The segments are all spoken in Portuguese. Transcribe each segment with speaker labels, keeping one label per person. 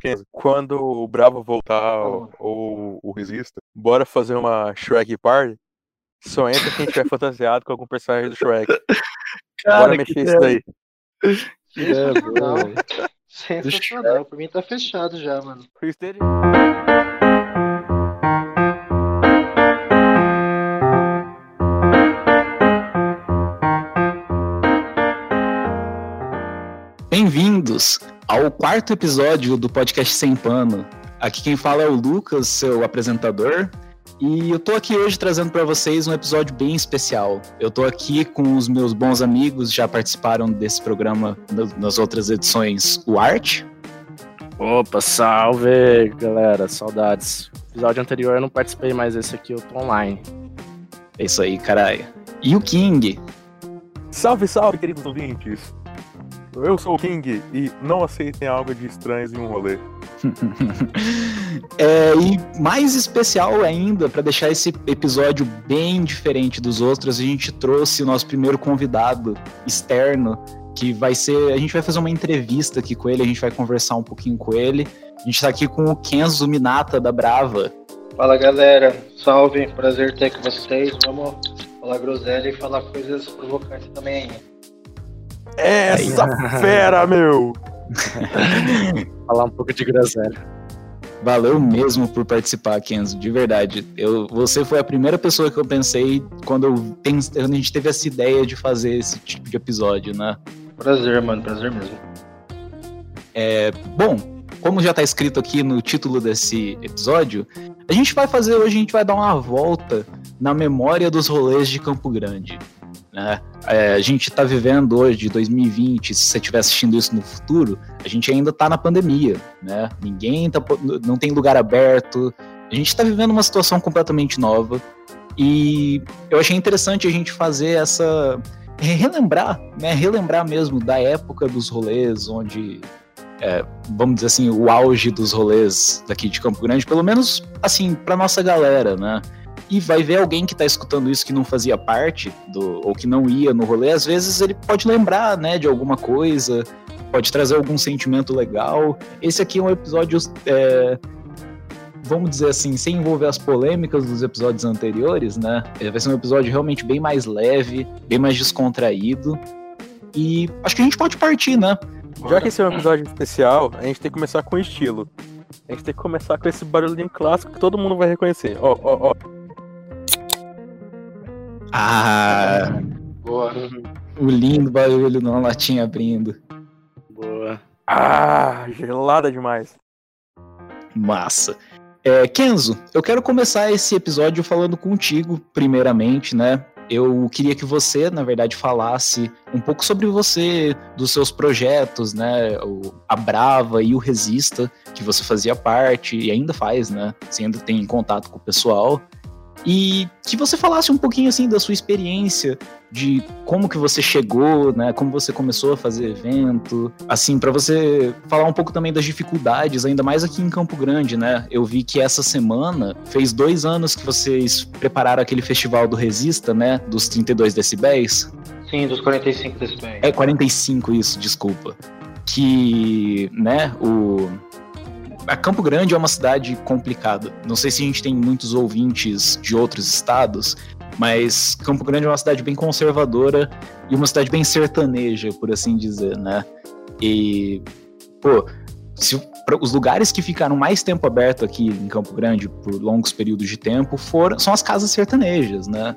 Speaker 1: Kenzo, quando o Bravo voltar ou, ou o Resista, bora fazer uma Shrek Party? Só entra quem tiver fantasiado com algum personagem do Shrek. bora mexer isso daí.
Speaker 2: É,
Speaker 3: Sensacional.
Speaker 2: velho.
Speaker 3: Sensacional. Por mim tá fechado já, mano.
Speaker 4: Bem-vindos ao quarto episódio do podcast Sem Pano. Aqui quem fala é o Lucas, seu apresentador, e eu tô aqui hoje trazendo para vocês um episódio bem especial. Eu tô aqui com os meus bons amigos, já participaram desse programa nas outras edições, o Art,
Speaker 2: Opa, salve, galera. Saudades. Episódio anterior eu não participei, mas esse aqui eu tô online.
Speaker 4: é isso aí, caralho, e o King.
Speaker 1: Salve, salve, queridos ouvintes. Eu sou o King e não aceitem algo de estranhos em um rolê.
Speaker 4: É, e mais especial ainda, para deixar esse episódio bem diferente dos outros, a gente trouxe o nosso primeiro convidado externo, que vai ser. A gente vai fazer uma entrevista aqui com ele, a gente vai conversar um pouquinho com ele. A gente tá aqui com o Kenzo Minata da Brava.
Speaker 3: Fala galera, salve, prazer ter com vocês. Vamos falar groselha e falar coisas provocantes também aí.
Speaker 1: Essa fera, meu!
Speaker 2: Falar um pouco de groselha.
Speaker 4: Valeu mesmo por participar, Kenzo, de verdade. Eu, você foi a primeira pessoa que eu pensei quando, eu quando a gente teve essa ideia de fazer esse tipo de episódio, né?
Speaker 3: Prazer, mano, prazer mesmo.
Speaker 4: Bom, como já está escrito aqui no título desse episódio, a gente vai fazer hoje, a gente vai dar uma volta na memória dos rolês de Campo Grande. Né? É, a gente está vivendo hoje, 2020, se você estiver assistindo isso no futuro, a gente ainda está na pandemia, né? Ninguém tá, não tem lugar aberto, a gente está vivendo uma situação completamente nova e eu achei interessante a gente fazer essa relembrar, né? Relembrar mesmo da época dos rolês, onde vamos dizer assim, o auge dos rolês daqui de Campo Grande, pelo menos assim, pra nossa galera, né? E vai ver alguém que tá escutando isso que não fazia parte do ou que não ia no rolê, às vezes ele pode lembrar, né, de alguma coisa, pode trazer algum sentimento legal. Esse aqui é um episódio é, vamos dizer assim, sem envolver as polêmicas dos episódios anteriores, né? Vai ser um episódio realmente bem mais leve, bem mais descontraído. E acho que a gente pode partir, né?
Speaker 1: Já que esse é um episódio especial, a gente tem que começar com estilo. A gente tem que começar com esse barulhinho clássico que todo mundo vai reconhecer. Ó, ó, ó.
Speaker 4: Ah,
Speaker 3: Boa.
Speaker 4: o lindo barulho na latinha abrindo.
Speaker 2: Boa.
Speaker 1: Ah, gelada demais.
Speaker 4: Massa. É, Kenzo, eu quero começar esse episódio falando contigo, primeiramente, né? Eu queria que você, na verdade, falasse um pouco sobre você, dos seus projetos, né? O, a Brava e o Resista, que você fazia parte e ainda faz, né? Você ainda tem contato com o pessoal. E que você falasse um pouquinho assim da sua experiência, de como que você chegou, né? Como você começou a fazer evento, assim, para você falar um pouco também das dificuldades, ainda mais aqui em Campo Grande, né? Eu vi que essa semana fez dois anos que vocês prepararam aquele festival do Resista, né? Dos 32 decibéis.
Speaker 3: Sim, dos 45 decibéis.
Speaker 4: É 45 isso, desculpa. Que, né, o a Campo Grande é uma cidade complicada. Não sei se a gente tem muitos ouvintes de outros estados, mas Campo Grande é uma cidade bem conservadora e uma cidade bem sertaneja, por assim dizer, né? E, pô, se, os lugares que ficaram mais tempo aberto aqui em Campo Grande por longos períodos de tempo foram são as casas sertanejas, né?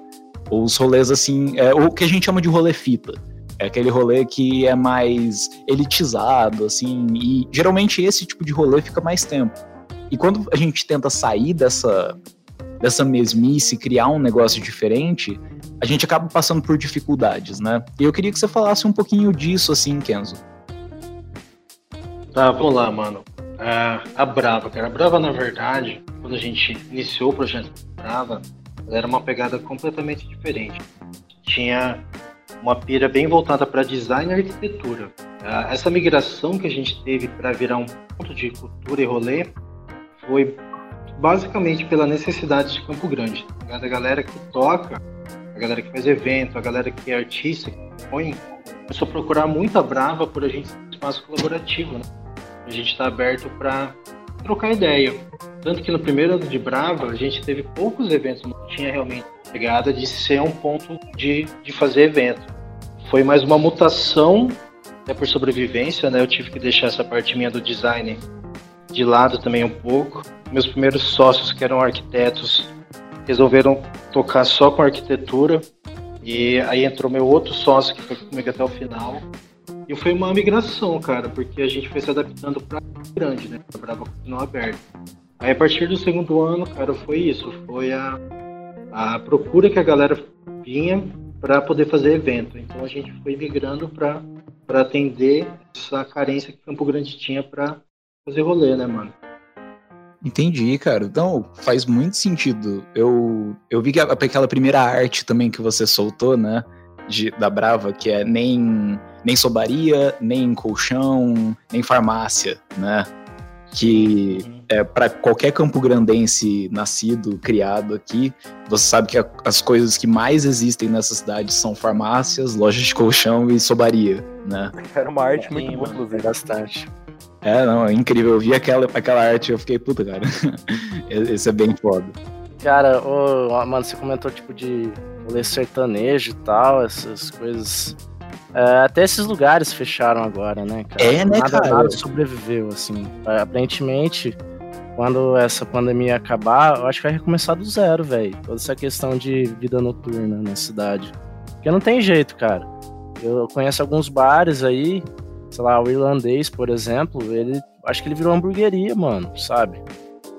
Speaker 4: Ou os rolês assim, é, ou o que a gente chama de rolê fita. É aquele rolê que é mais elitizado, assim, e geralmente esse tipo de rolê fica mais tempo. E quando a gente tenta sair dessa, dessa mesmice, criar um negócio diferente, a gente acaba passando por dificuldades, né? E eu queria que você falasse um pouquinho disso, assim, Kenzo.
Speaker 3: Tá, vamos lá, mano. Ah, a Brava, cara. A Brava, na verdade, quando a gente iniciou o projeto Brava, ela era uma pegada completamente diferente. Tinha uma pira bem voltada para design e arquitetura. Ah, essa migração que a gente teve para virar um ponto de cultura e rolê foi basicamente pela necessidade de Campo Grande. tá? A galera que toca, a galera que faz evento, a galera que é artista, que põe, começou a procurar muito a Brava por a gente ter um espaço colaborativo, né? a gente está aberto para trocar ideia. Tanto que no primeiro ano de Brava, a gente teve poucos eventos, não tinha realmente pegada de ser um ponto de, de fazer evento. Foi mais uma mutação, até por sobrevivência, né? Eu tive que deixar essa parte minha do design de lado também um pouco. Meus primeiros sócios, que eram arquitetos, resolveram tocar só com arquitetura. E aí entrou meu outro sócio, que foi comigo até o final. E foi uma migração, cara, porque a gente foi se adaptando para grande, né? A Brava continuou aberta. Aí a partir do segundo ano, cara, foi isso. Foi a, a procura que a galera vinha para poder fazer evento. Então a gente foi migrando para atender essa carência que Campo Grande tinha para fazer rolê, né, mano?
Speaker 4: Entendi, cara. Então, faz muito sentido. Eu, eu vi que aquela primeira arte também que você soltou, né? De, da Brava, que é nem, nem sobaria, nem colchão, nem farmácia, né? Que uhum. é, para qualquer campo grandense nascido, criado aqui, você sabe que a, as coisas que mais existem nessa cidade são farmácias, lojas de colchão e sobaria, né?
Speaker 1: Era uma arte muito boa, inclusive.
Speaker 2: Bastante.
Speaker 4: É, não, é incrível. Eu vi aquela, aquela arte e eu fiquei, puta, cara. Esse é bem foda.
Speaker 2: Cara, ô, mano, você comentou tipo de rolê sertanejo e tal, essas coisas. É, até esses lugares fecharam agora, né, cara?
Speaker 4: É, né,
Speaker 2: nada,
Speaker 4: cara?
Speaker 2: Nada sobreviveu, assim. Aparentemente, quando essa pandemia acabar, eu acho que vai recomeçar do zero, velho. Toda essa questão de vida noturna na cidade. Porque não tem jeito, cara. Eu conheço alguns bares aí, sei lá, o irlandês, por exemplo, ele acho que ele virou hamburgueria, mano, sabe?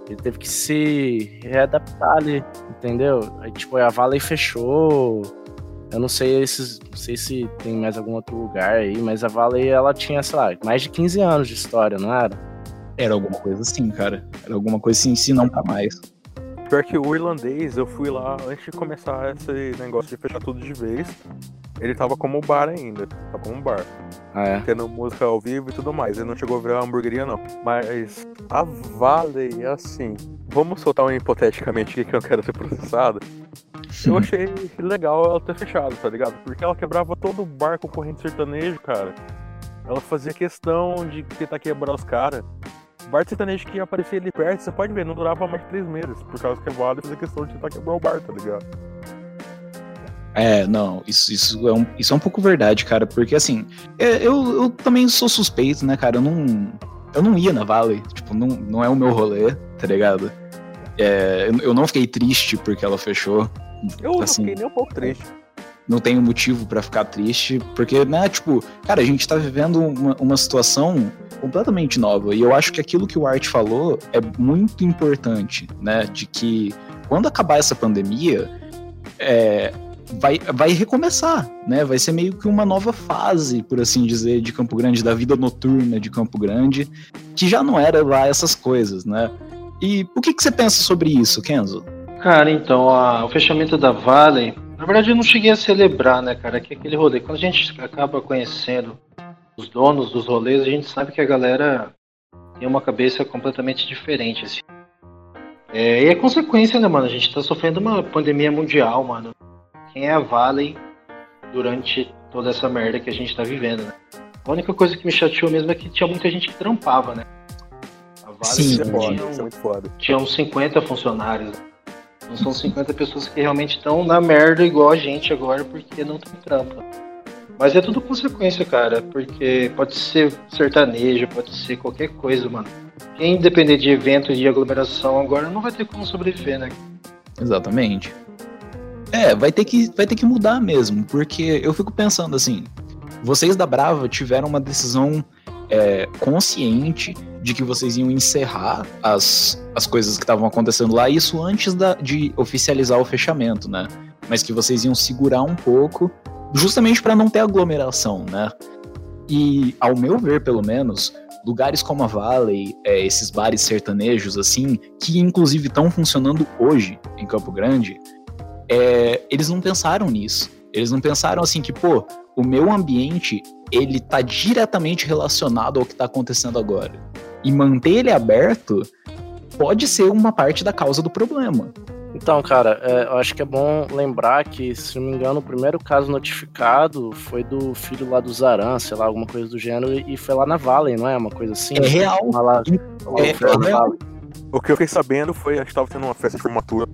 Speaker 2: Ele teve que se readaptar ali, entendeu? Aí, tipo, a Valley fechou. Eu não sei, não sei se tem mais algum outro lugar aí, mas a Valley, ela tinha, sei lá, mais de 15 anos de história, não era?
Speaker 4: Era alguma coisa assim, cara. Era alguma coisa assim, se não pra mais.
Speaker 1: Pior que o irlandês, eu fui lá antes de começar esse negócio de fechar tudo de vez. Ele tava como bar ainda. Tava como bar.
Speaker 2: Ah, é?
Speaker 1: Tendo música ao vivo e tudo mais. Ele não chegou a virar hamburgueria, não. Mas a Valley, assim. Vamos soltar um hipoteticamente aqui que eu não quero ser processado. Eu achei legal ela ter fechado, tá ligado? Porque ela quebrava todo o bar concorrente sertanejo, cara. Ela fazia questão de tentar quebrar os caras. Bar sertanejo que aparecia ali perto, você pode ver, não durava mais de três meses. Por causa que a Vale fazia questão de tentar quebrar o bar, tá ligado?
Speaker 4: É, não, isso, isso, é um, isso é um pouco verdade, cara, porque assim, é, eu, eu também sou suspeito, né, cara? Eu não, eu não ia na Valley, tipo, não, não é o meu rolê, tá ligado? É, eu, eu não fiquei triste porque ela fechou.
Speaker 1: Eu
Speaker 4: assim,
Speaker 1: não fiquei nem um pouco triste.
Speaker 4: Não tenho motivo para ficar triste, porque, né, tipo, cara, a gente tá vivendo uma, uma situação completamente nova. E eu acho que aquilo que o Art falou é muito importante, né? De que quando acabar essa pandemia, é, vai, vai recomeçar, né? Vai ser meio que uma nova fase, por assim dizer, de Campo Grande, da vida noturna de Campo Grande, que já não era lá essas coisas, né? E o que, que você pensa sobre isso, Kenzo?
Speaker 3: Cara, então, a, o fechamento da Vale, na verdade eu não cheguei a celebrar, né, cara, que é aquele rolê, quando a gente acaba conhecendo os donos dos rolês, a gente sabe que a galera tem uma cabeça completamente diferente, assim. É, e é consequência, né, mano? A gente tá sofrendo uma pandemia mundial, mano. Quem é a Valley durante toda essa merda que a gente tá vivendo, né? A única coisa que me chateou mesmo é que tinha muita gente que trampava, né?
Speaker 4: A Valley Sim,
Speaker 1: tinha, muito foda.
Speaker 3: tinha uns 50 funcionários. Né? Não são 50 pessoas que realmente estão na merda igual a gente agora porque não tem trampa. Mas é tudo consequência, cara, porque pode ser sertanejo, pode ser qualquer coisa, mano. Quem depender de evento de aglomeração agora não vai ter como sobreviver, né?
Speaker 4: Exatamente. É, vai ter que, vai ter que mudar mesmo, porque eu fico pensando assim, vocês da Brava tiveram uma decisão é, consciente de que vocês iam encerrar as, as coisas que estavam acontecendo lá, isso antes da, de oficializar o fechamento, né? Mas que vocês iam segurar um pouco justamente para não ter aglomeração, né? E, ao meu ver, pelo menos, lugares como a Valley, é, esses bares sertanejos, assim, que inclusive estão funcionando hoje em Campo Grande, é, eles não pensaram nisso. Eles não pensaram assim que, pô, o meu ambiente, ele tá diretamente relacionado ao que tá acontecendo agora. E manter ele aberto pode ser uma parte da causa do problema.
Speaker 2: Então, cara, é, eu acho que é bom lembrar que, se não me engano, o primeiro caso notificado foi do filho lá do Zaran, sei lá, alguma coisa do gênero, e foi lá na Valley, não é? Uma coisa assim?
Speaker 4: É real.
Speaker 2: Lá,
Speaker 4: É,
Speaker 2: foi lá
Speaker 4: é
Speaker 2: na
Speaker 4: real.
Speaker 2: Valley.
Speaker 1: O que eu fiquei sabendo foi, acho que tava tendo uma festa de formatura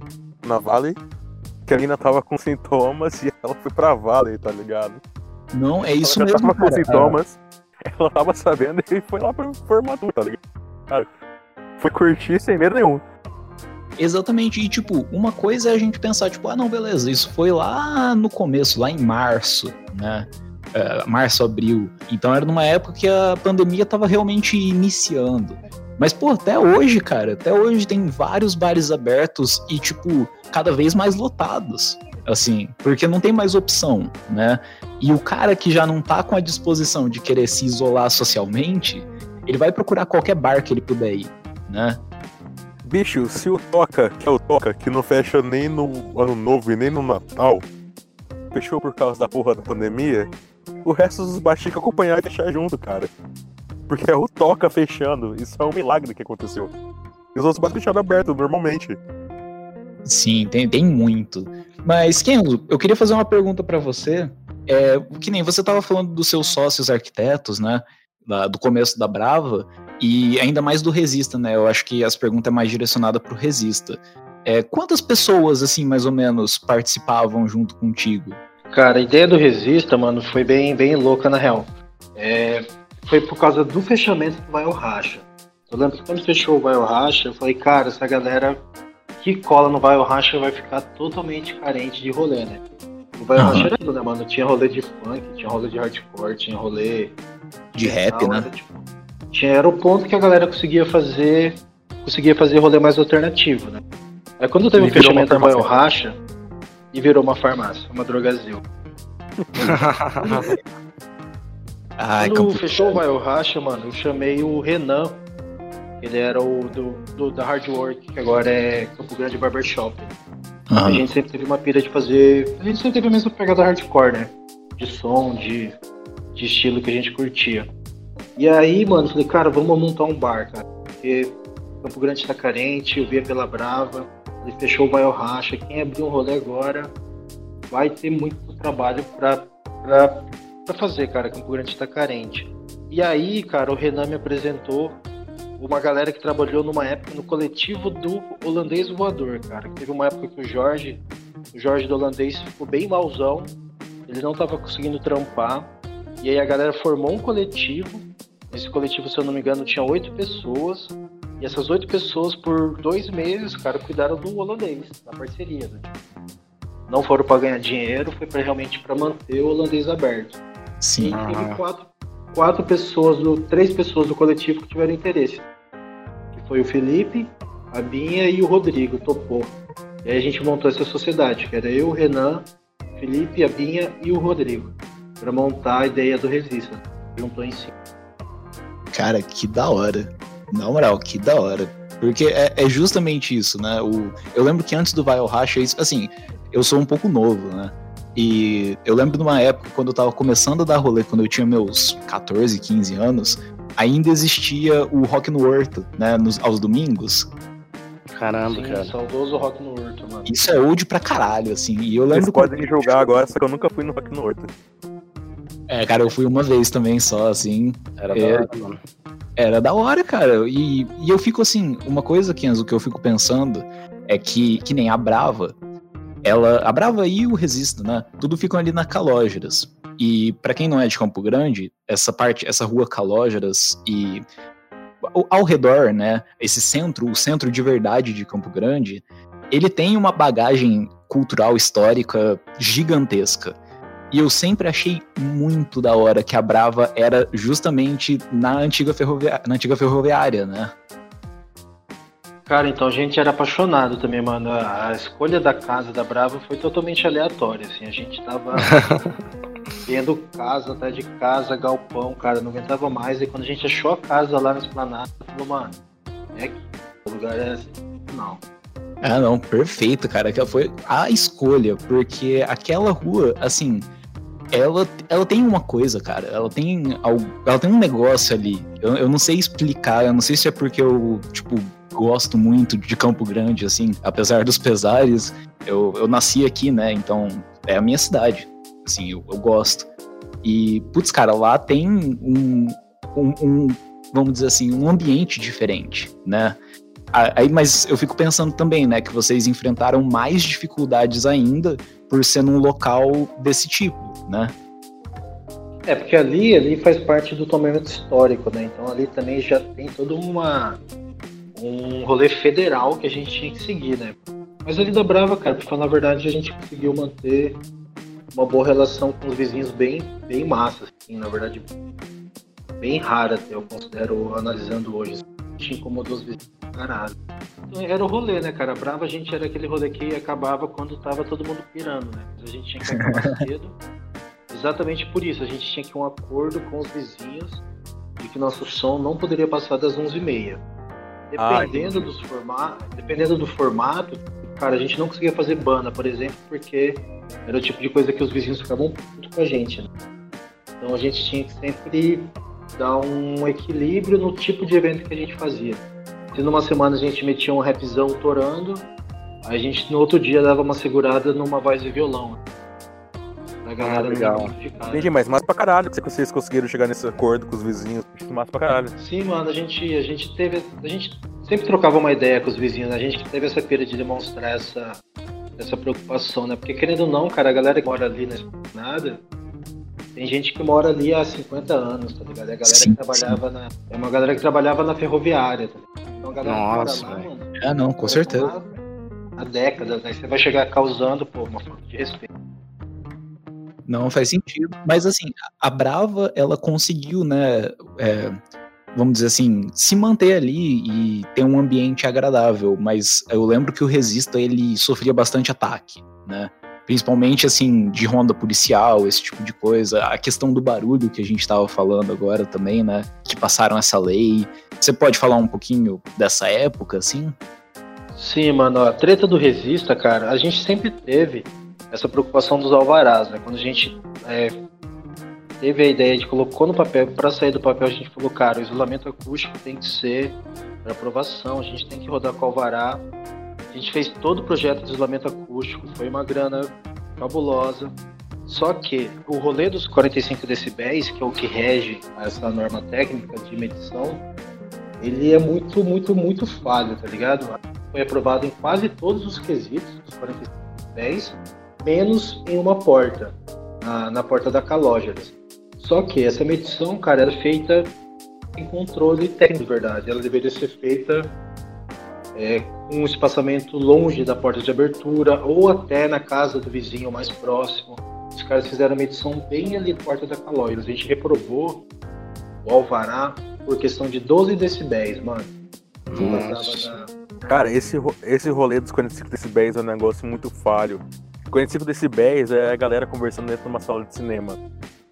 Speaker 1: na Valley, que a menina tava com sintomas e ela foi pra Valley, tá ligado?
Speaker 4: Não, é isso
Speaker 1: ela já
Speaker 4: mesmo,
Speaker 1: tava com sintomas, ela tava sabendo e foi lá pra formatura, tá ligado? Cara, foi curtir sem medo nenhum.
Speaker 4: Exatamente, e tipo, uma coisa é a gente pensar, tipo, ah, não, beleza, isso foi lá no começo, lá em março, né? É, março, abril. Então era numa época que a pandemia tava realmente iniciando. Mas, pô, até hoje, cara, até hoje tem vários bares abertos e, tipo, cada vez mais lotados. Assim, porque não tem mais opção, né? E o cara que já não tá com a disposição de querer se isolar socialmente, ele vai procurar qualquer bar que ele puder ir, né?
Speaker 1: Bicho, se o Toca, que é o Toca, que não fecha nem no Ano Novo e nem no Natal, fechou por causa da porra da pandemia, o resto dos baixos tinha que acompanhar e fechar junto, cara. Porque é o Toca fechando, isso é um milagre que aconteceu. E os outros bares fecharam aberto, normalmente.
Speaker 4: Sim, tem, tem muito. Mas, Kenzo, eu queria fazer uma pergunta pra você. É, que nem você estava falando dos seus sócios arquitetos, né? da- do começo da Brava, e ainda mais do Resista, né? Eu acho que as perguntas é mais direcionada pro Resista. É, quantas pessoas, assim, mais ou menos, participavam junto contigo?
Speaker 3: Cara, a ideia do Resista, mano, foi bem, bem louca na real. É, foi por causa do fechamento do Vai Racha. Eu lembro que quando fechou o Vai Racha, eu falei, cara, essa galera que cola no Vai Racha vai ficar totalmente carente de rolê, né? O Vai. Racha era tudo, né, mano? Tinha rolê de funk, tinha rolê de hardcore, tinha rolê
Speaker 4: De rap,
Speaker 3: metal,
Speaker 4: né?
Speaker 3: era, tipo, tinha, era o ponto que a galera conseguia fazer conseguia fazer rolê mais alternativo, né? Aí quando teve o
Speaker 1: uma
Speaker 3: fechamento ao
Speaker 1: farmácia.
Speaker 3: Racha, e virou uma farmácia, uma drogazil.
Speaker 4: Ai,
Speaker 3: Quando fechou o Vai ao Racha, mano, eu chamei o Renan. Ele era o do, do- da Hard Work, que agora é Campo Grande Barbershop. A
Speaker 4: Aham.
Speaker 3: gente sempre teve uma pira de fazer. A gente sempre teve a mesma pegada hardcore, né? De som, de, de estilo que a gente curtia. E aí, mano, falei, cara, vamos montar um bar, cara. Porque Campo Grande tá carente, eu via pela Brava, ele fechou o Vai ao Racha. Quem abrir um rolê agora vai ter muito trabalho pra, pra, pra fazer, cara. Campo Grande tá carente. E aí, cara, o Renan me apresentou uma galera que trabalhou numa época no coletivo do holandês voador, cara. Teve uma época que o Jorge, o Jorge do holandês ficou bem mauzão, ele não tava conseguindo trampar, e aí a galera formou um coletivo. Esse coletivo, se eu não me engano, tinha oito pessoas, e essas oito pessoas, por dois meses, cara, cuidaram do holandês, na parceria, né? Não foram para ganhar dinheiro, foi pra, realmente para manter o holandês aberto.
Speaker 4: Sim.
Speaker 3: E teve
Speaker 2: Ah.
Speaker 3: quatro, quatro pessoas, do, três pessoas do coletivo que tiveram interesse. Que foi o Felipe, a Binha e o Rodrigo, topou. E aí a gente montou essa sociedade, que era eu, o Renan, Felipe, a Binha e o Rodrigo. Pra montar a ideia do Resista. Juntou em si.
Speaker 4: Cara, que da hora. Na moral, que da hora. Porque é, é justamente isso, né? O, eu lembro que antes do Vai ao Racha, isso- assim, eu sou um pouco novo, né? E eu lembro de uma época, quando eu tava começando a dar rolê, quando eu tinha meus 14, 15 anos, ainda existia o Rock no Horto, né? Nos, aos domingos.
Speaker 2: Caramba,
Speaker 3: Sim,
Speaker 2: cara.
Speaker 3: saudoso Rock no Horto, mano.
Speaker 4: Isso é old pra caralho, assim. E eu
Speaker 1: Vocês
Speaker 4: lembro.
Speaker 1: podem me julgar agora, só que eu nunca fui no Rock no Horto.
Speaker 4: É, cara, eu fui uma vez também só, assim.
Speaker 2: Era
Speaker 4: É.
Speaker 2: da hora, mano.
Speaker 4: Era da hora, cara. E, e eu fico assim, uma coisa, Kenzo, que eu fico pensando é que, que nem a Brava, ela. A Brava e o Resista, né? Tudo ficam ali na Calógeras. E pra quem não é de Campo Grande, essa parte, essa rua Calógeras e ao, ao redor, né? Esse centro, o centro de verdade de Campo Grande, ele tem uma bagagem cultural histórica gigantesca. E eu sempre achei muito da hora que a Brava era justamente na antiga, ferrovia na antiga ferroviária, né?
Speaker 3: Cara, então a gente era apaixonado também, mano. A escolha da casa da Brava foi totalmente aleatória, assim. A gente tava vendo casa atrás de casa, galpão, cara, não aguentava mais. E quando a gente achou a casa lá na esplanada, falou, mano, é aqui. O lugar é assim. Não.
Speaker 4: Ah, não, perfeito, cara. Aquela foi a escolha, porque aquela rua, assim, ela, ela tem uma coisa, cara. Ela tem, ela tem um negócio ali. Eu, eu não sei explicar, eu não sei se é porque eu, tipo, gosto muito de Campo Grande, assim, apesar dos pesares. Eu, eu nasci aqui, né? Então é a minha cidade. Assim, eu, eu gosto. E, putz, cara, lá tem um, um, um, vamos dizer assim, um ambiente diferente, né? Aí, mas eu fico pensando também, né, que vocês enfrentaram mais dificuldades ainda por ser num local desse tipo, né?
Speaker 3: É, porque ali, ali faz parte do tombamento histórico, né? Então ali também já tem todo uma um rolê federal que a gente tinha que seguir, né? Mas ali da Brava, cara, pra falar a verdade, a gente conseguiu manter uma boa relação com os vizinhos bem, bem massa, assim, na verdade, bem rara até, eu considero, analisando hoje. A gente incomodou os vizinhos caralho. Então, era o rolê, né, cara? Brava a gente era aquele rolê que acabava quando tava todo mundo pirando, né? Mas a gente tinha que acabar cedo. Exatamente por isso, a gente tinha que um acordo com os vizinhos de que nosso som não poderia passar das 11h30. Dependendo, ah, dos formatos, dependendo do formato, cara, a gente não conseguia fazer banda, por exemplo, porque era o tipo de coisa que os vizinhos ficavam puto com a gente. Né? Então a gente tinha que sempre dar um equilíbrio no tipo de evento que a gente fazia. Se numa semana a gente metia um rapzão torando, a gente no outro dia dava uma segurada numa voz de violão.
Speaker 1: A galera ah, legal. Entendi, mas mais pra caralho que vocês conseguiram chegar nesse acordo com os vizinhos. Mais pra caralho.
Speaker 3: Sim, mano, a gente, a gente teve. A gente sempre trocava uma ideia com os vizinhos, né? a gente teve essa pira de demonstrar essa, essa preocupação, né? Porque querendo ou não, cara, a galera que mora ali na nada, tem gente que mora ali há 50 anos, tá ligado? É a galera sim, que trabalhava sim. na. É uma galera que trabalhava na ferroviária, tá
Speaker 4: Então a galera Nossa, que mora lá, mano. É, não, com certeza.
Speaker 3: Há décadas, né? Você vai chegar causando, pô, uma falta de respeito.
Speaker 4: Não faz sentido. Mas assim, a Brava, ela conseguiu, né? É, vamos dizer assim, se manter ali e ter um ambiente agradável. Mas eu lembro que o Resista ele sofria bastante ataque, né? Principalmente assim, de ronda policial, esse tipo de coisa. A questão do barulho que a gente estava falando agora também, né? Que passaram essa lei. Você pode falar um pouquinho dessa época, assim?
Speaker 3: Sim, mano, a treta do Resista, cara, a gente sempre teve essa preocupação dos alvarás, né? Quando a gente é, teve a ideia de colocou no papel, para sair do papel a gente falou, cara, o isolamento acústico tem que ser para aprovação, a gente tem que rodar com alvará. A gente fez todo o projeto de isolamento acústico, foi uma grana fabulosa. Só que o rolê dos 45 decibéis, que é o que rege essa norma técnica de medição, ele é muito, muito, muito falho, tá ligado? Foi aprovado em quase todos os quesitos dos 45 decibéis, menos em uma porta, na, na porta da Calógeras. Só que essa medição, cara, era feita em controle técnico, de verdade. Ela deveria ser feita é, com um espaçamento longe da porta de abertura ou até na casa do vizinho mais próximo. Os caras fizeram a medição bem ali na porta da Calógeras. A gente reprovou o alvará por questão de 12 decibéis, mano.
Speaker 1: Nossa. Cara, esse, esse rolê dos 45 decibéis é um negócio muito falho. 45 decibéis é a galera conversando dentro de uma sala de cinema,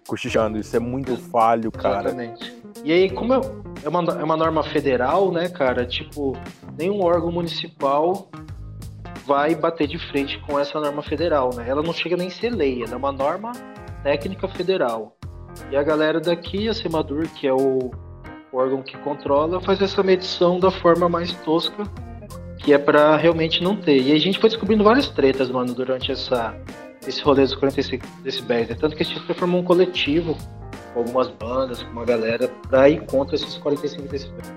Speaker 1: cochichando. Isso é muito falho, cara.
Speaker 3: Exatamente. E aí, como é, uma, é uma norma federal, né, cara? Tipo, nenhum órgão municipal vai bater de frente com essa norma federal, né? Ela não chega nem a ser lei, ela é uma norma técnica federal. E a galera daqui, a Semadur, que é o órgão que controla, faz essa medição da forma mais tosca que é para realmente não ter. E a gente foi descobrindo várias tretas, mano, durante essa, esse rolê dos 45 decibéis. Né? Tanto que a gente formou um coletivo com algumas bandas, com uma galera, pra ir contra esses 45 decibéis.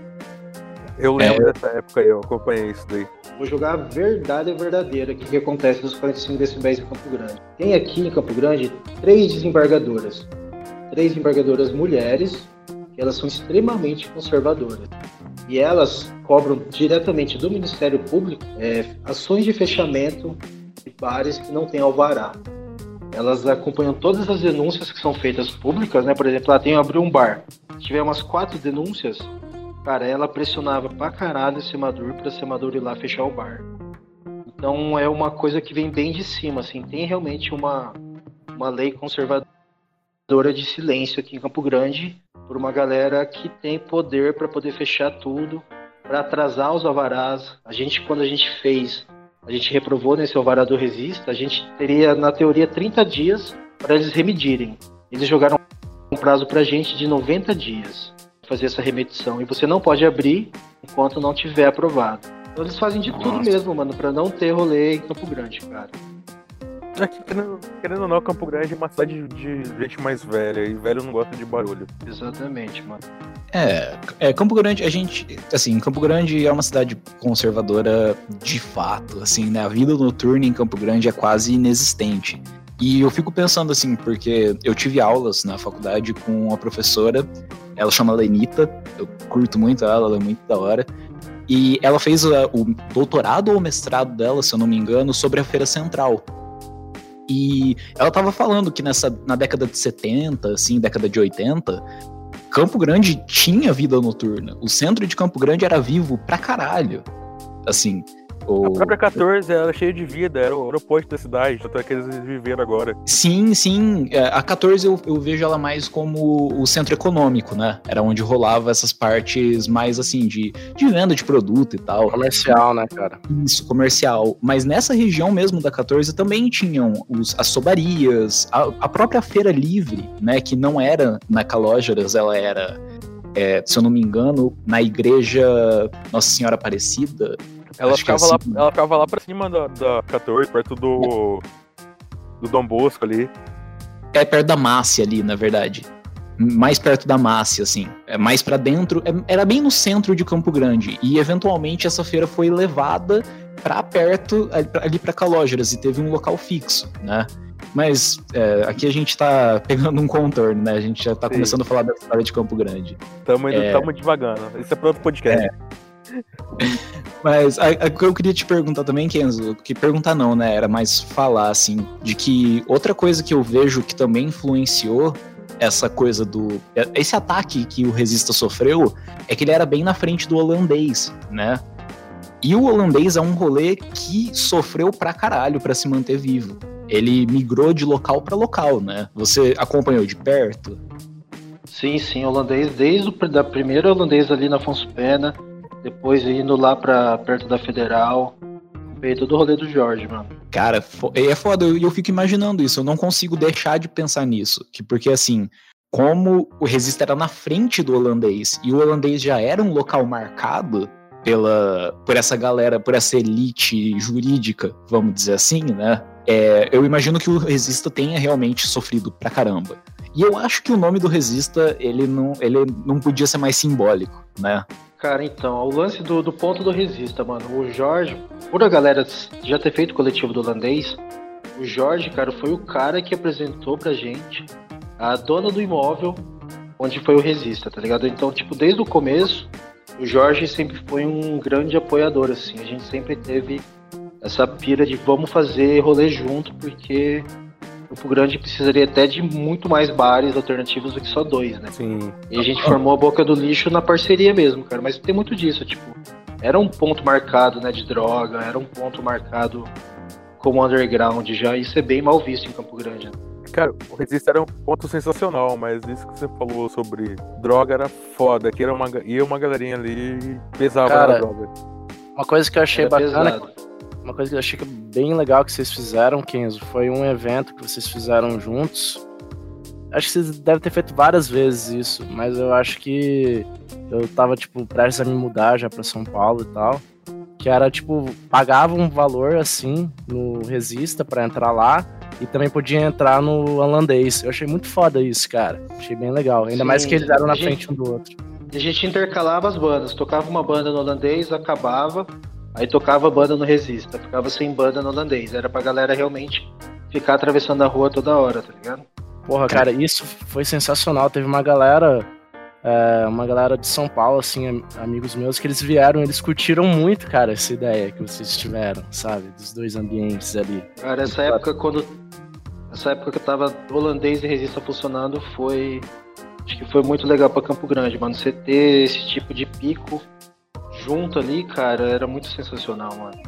Speaker 1: Eu lembro é, dessa época aí, eu acompanhei isso daí.
Speaker 3: Vou jogar a verdade verdadeira, o que, que acontece nos 45 decibéis em Campo Grande. Tem aqui em Campo Grande três desembargadoras. Três desembargadoras mulheres, que elas são extremamente conservadoras e elas cobram diretamente do Ministério Público é, ações de fechamento de bares que não têm alvará. Elas acompanham todas as denúncias que são feitas públicas, né? Por exemplo, ela tem abrir um bar. Se tiver umas quatro denúncias, cara, ela pressionava pra caralho o Semador pra Semador ir lá fechar o bar. Então é uma coisa que vem bem de cima, assim. Tem realmente uma, uma lei conservadora de silêncio aqui em Campo Grande por uma galera que tem poder para poder fechar tudo, para atrasar os alvarás. A gente, quando a gente fez, a gente reprovou nesse alvará do Resista, a gente teria, na teoria, 30 dias para eles remedirem. Eles jogaram um prazo pra gente de 90 dias fazer essa remedição. E você não pode abrir enquanto não tiver aprovado. Então eles fazem de Nossa. tudo mesmo, mano, pra não ter rolê em Campo Grande, cara.
Speaker 1: Aqui, querendo, querendo ou não, Campo Grande é uma cidade de gente mais velha, e velho não gosta de barulho.
Speaker 3: Exatamente, mano.
Speaker 4: É, é, Campo Grande, a gente, assim, Campo Grande é uma cidade conservadora de fato, assim, né? A vida noturna em Campo Grande é quase inexistente. E eu fico pensando assim, porque eu tive aulas na faculdade com uma professora, ela chama Lenita, eu curto muito ela, ela é muito da hora. E ela fez o doutorado ou mestrado dela, se eu não me engano, sobre a Feira Central. E ela tava falando que nessa, na década de 70, assim, década de 80, Campo Grande tinha vida noturna. O centro de Campo Grande era vivo pra caralho. Assim,
Speaker 1: o... A própria 14 era cheia de vida, era o aeroporto da cidade, tanto é que eles viveram agora.
Speaker 4: Sim, sim. É, a 14 eu, eu, vejo ela mais como o centro econômico, né? Era onde rolava essas partes mais assim de, de venda de produto e tal.
Speaker 2: Comercial, né, cara?
Speaker 4: Isso, comercial. Mas nessa região mesmo da 14 também tinham os, as sobarias, a, a própria feira livre, né? Que não era na Calógeras, ela era. É, se eu não me engano, na igreja Nossa Senhora Aparecida,
Speaker 1: ela ficava, é lá, ela ficava lá pra cima da, da 14, perto do. do Dom Bosco ali.
Speaker 4: É perto da Márcia ali, na verdade. Mais perto da Márcia, assim. É mais para dentro. É, era bem no centro de Campo Grande. E eventualmente essa feira foi levada para perto, ali para Calógeras, e teve um local fixo, né? Mas é, aqui a gente tá pegando um contorno, né? A gente já tá Sim. começando a falar da história de Campo Grande.
Speaker 1: Tamo indo, é... tamo devagando. Isso é para outro podcast. É.
Speaker 4: Mas a, a, eu queria te perguntar também, Kenzo, que perguntar não, né? Era mais falar, assim, de que outra coisa que eu vejo que também influenciou essa coisa do. Esse ataque que o Resista sofreu é que ele era bem na frente do holandês, né? E o holandês é um rolê que sofreu pra caralho pra se manter vivo. Ele migrou de local para local, né? Você acompanhou de perto?
Speaker 3: Sim, sim, holandês, desde o da primeira holandês ali na Afonso Pena, depois indo lá pra perto da Federal. Veio todo o rolê do Jorge, mano.
Speaker 4: Cara, é foda, eu, eu fico imaginando isso. Eu não consigo deixar de pensar nisso. Que, porque assim, como o Resist era na frente do holandês e o holandês já era um local marcado pela por essa galera, por essa elite jurídica, vamos dizer assim, né? É, eu imagino que o Resista tenha realmente sofrido pra caramba. E eu acho que o nome do Resista, ele não, ele não podia ser mais simbólico, né?
Speaker 3: Cara, então, o lance do, do ponto do Resista, mano. O Jorge, por a galera já ter feito o coletivo do holandês, o Jorge, cara, foi o cara que apresentou pra gente a dona do imóvel onde foi o Resista, tá ligado? Então, tipo, desde o começo, o Jorge sempre foi um grande apoiador, assim. A gente sempre teve essa pira de vamos fazer rolê junto, porque Campo Grande precisaria até de muito mais bares alternativos do que só dois, né?
Speaker 1: Sim.
Speaker 3: E a gente formou a Boca do Lixo na parceria mesmo, cara. Mas tem muito disso, tipo, era um ponto marcado, né, de droga, era um ponto marcado como underground já, isso é bem mal visto em Campo Grande. Né?
Speaker 1: Cara, o Resist era um ponto sensacional, mas isso que você falou sobre droga era foda, que era uma, ia uma galerinha ali pesava Cara, na droga.
Speaker 2: Uma coisa que eu achei era bacana pesado uma coisa que eu achei bem legal que vocês fizeram, Kenzo, foi um evento que vocês fizeram juntos. Acho que vocês devem ter feito várias vezes isso, mas eu acho que eu tava, tipo, prestes a me mudar já pra São Paulo e tal. Que era, tipo, pagava um valor, assim, no Resista para entrar lá e também podia entrar no holandês. Eu achei muito foda isso, cara. Achei bem legal. Ainda Sim, mais que eles eram na gente, frente um do outro.
Speaker 3: A gente intercalava as bandas. Tocava uma banda no holandês, acabava, Aí tocava banda no Resista, ficava sem banda no holandês. Era pra galera realmente ficar atravessando a rua toda hora, tá ligado?
Speaker 2: Porra, cara, isso foi sensacional. Teve uma galera, é, uma galera de São Paulo, assim, amigos meus, que eles vieram, eles curtiram muito, cara, essa ideia que vocês tiveram, sabe? Dos dois ambientes ali.
Speaker 3: Cara, essa época quando. Essa época que eu tava holandês e resista funcionando foi. Acho que foi muito legal para Campo Grande, mano. Você ter esse tipo de pico junto ali, cara, era muito sensacional, mano.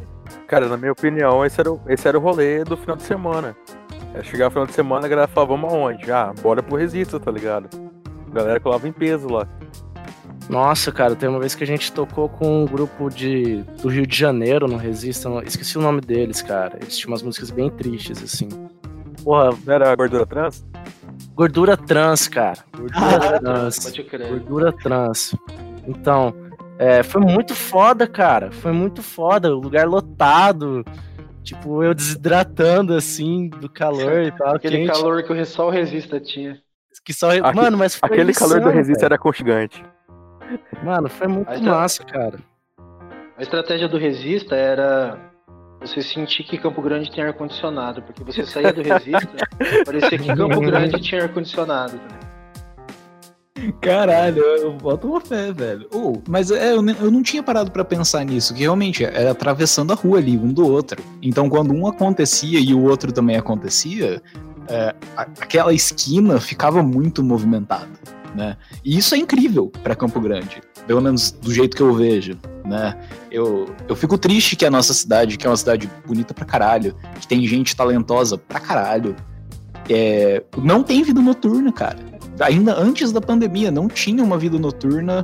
Speaker 1: Cara, na minha opinião, esse era o, esse era o rolê do final de semana. É chegar no final de semana, a galera falava, vamos aonde? Ah, bora pro Resista, tá ligado? A galera colava em peso lá.
Speaker 2: Nossa, cara, tem uma vez que a gente tocou com um grupo de, do Rio de Janeiro no Resista, esqueci o nome deles, cara. Eles tinham umas músicas bem tristes, assim. Porra,
Speaker 1: Não era gordura trans?
Speaker 2: gordura trans, cara. Gordura
Speaker 3: Ah,
Speaker 2: trans.
Speaker 3: Pode crer.
Speaker 2: Gordura trans. Então, é, foi muito foda, cara. Foi muito foda. O lugar lotado. Tipo, eu desidratando assim do calor e tal.
Speaker 3: Aquele
Speaker 2: quente,
Speaker 3: calor que o só o Resista tinha.
Speaker 2: que só.
Speaker 1: Aque-
Speaker 2: Mano, mas foi
Speaker 1: Aquele calor do
Speaker 2: insano,
Speaker 1: resiste
Speaker 2: velho.
Speaker 1: era aconchegante.
Speaker 2: Mano, foi muito
Speaker 3: tá-
Speaker 2: massa, cara.
Speaker 3: A estratégia do Resista era você sentir que Campo Grande tem ar-condicionado, porque você saía do Resista, parecia que Campo Grande tinha ar-condicionado.
Speaker 4: Caralho, eu, boto uma fé, velho. Oh, mas é, eu, eu não tinha parado pra pensar nisso, que realmente era atravessando a rua ali, um do outro. Então, quando um acontecia e o outro também acontecia, é, aquela esquina ficava muito movimentada, né? E isso é incrível pra Campo Grande, pelo menos do jeito que eu vejo, né? Eu, eu fico triste que a nossa cidade, que é uma cidade bonita pra caralho, que tem gente talentosa pra caralho, é, não tem vida noturna, cara ainda antes da pandemia, não tinha uma vida noturna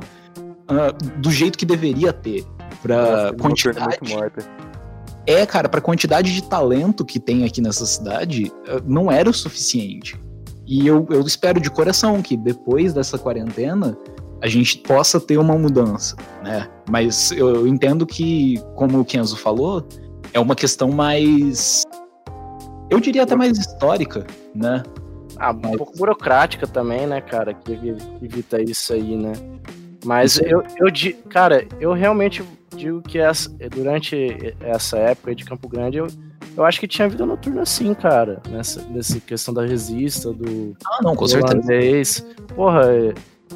Speaker 4: ah, do jeito que deveria ter. Pra
Speaker 1: Nossa, noturna
Speaker 4: quantidade. É, cara, pra quantidade de talento que tem aqui nessa cidade, ah, não era o suficiente. E eu, eu espero de coração que depois dessa quarentena a gente possa ter uma mudança, né? Mas eu, eu entendo que, como o Kenzo falou, é uma questão mais. Eu diria até mais histórica, né?
Speaker 2: Ah, um pouco burocrática também, né, cara, que evi- evita isso aí, né? Mas eu, eu cara, eu realmente digo que essa, durante essa época de Campo Grande, eu, eu acho que tinha vida noturna sim, cara, nessa, nessa questão da resista, do,
Speaker 4: Ah, não, com
Speaker 2: do
Speaker 4: certeza.
Speaker 2: holandês. Porra, é,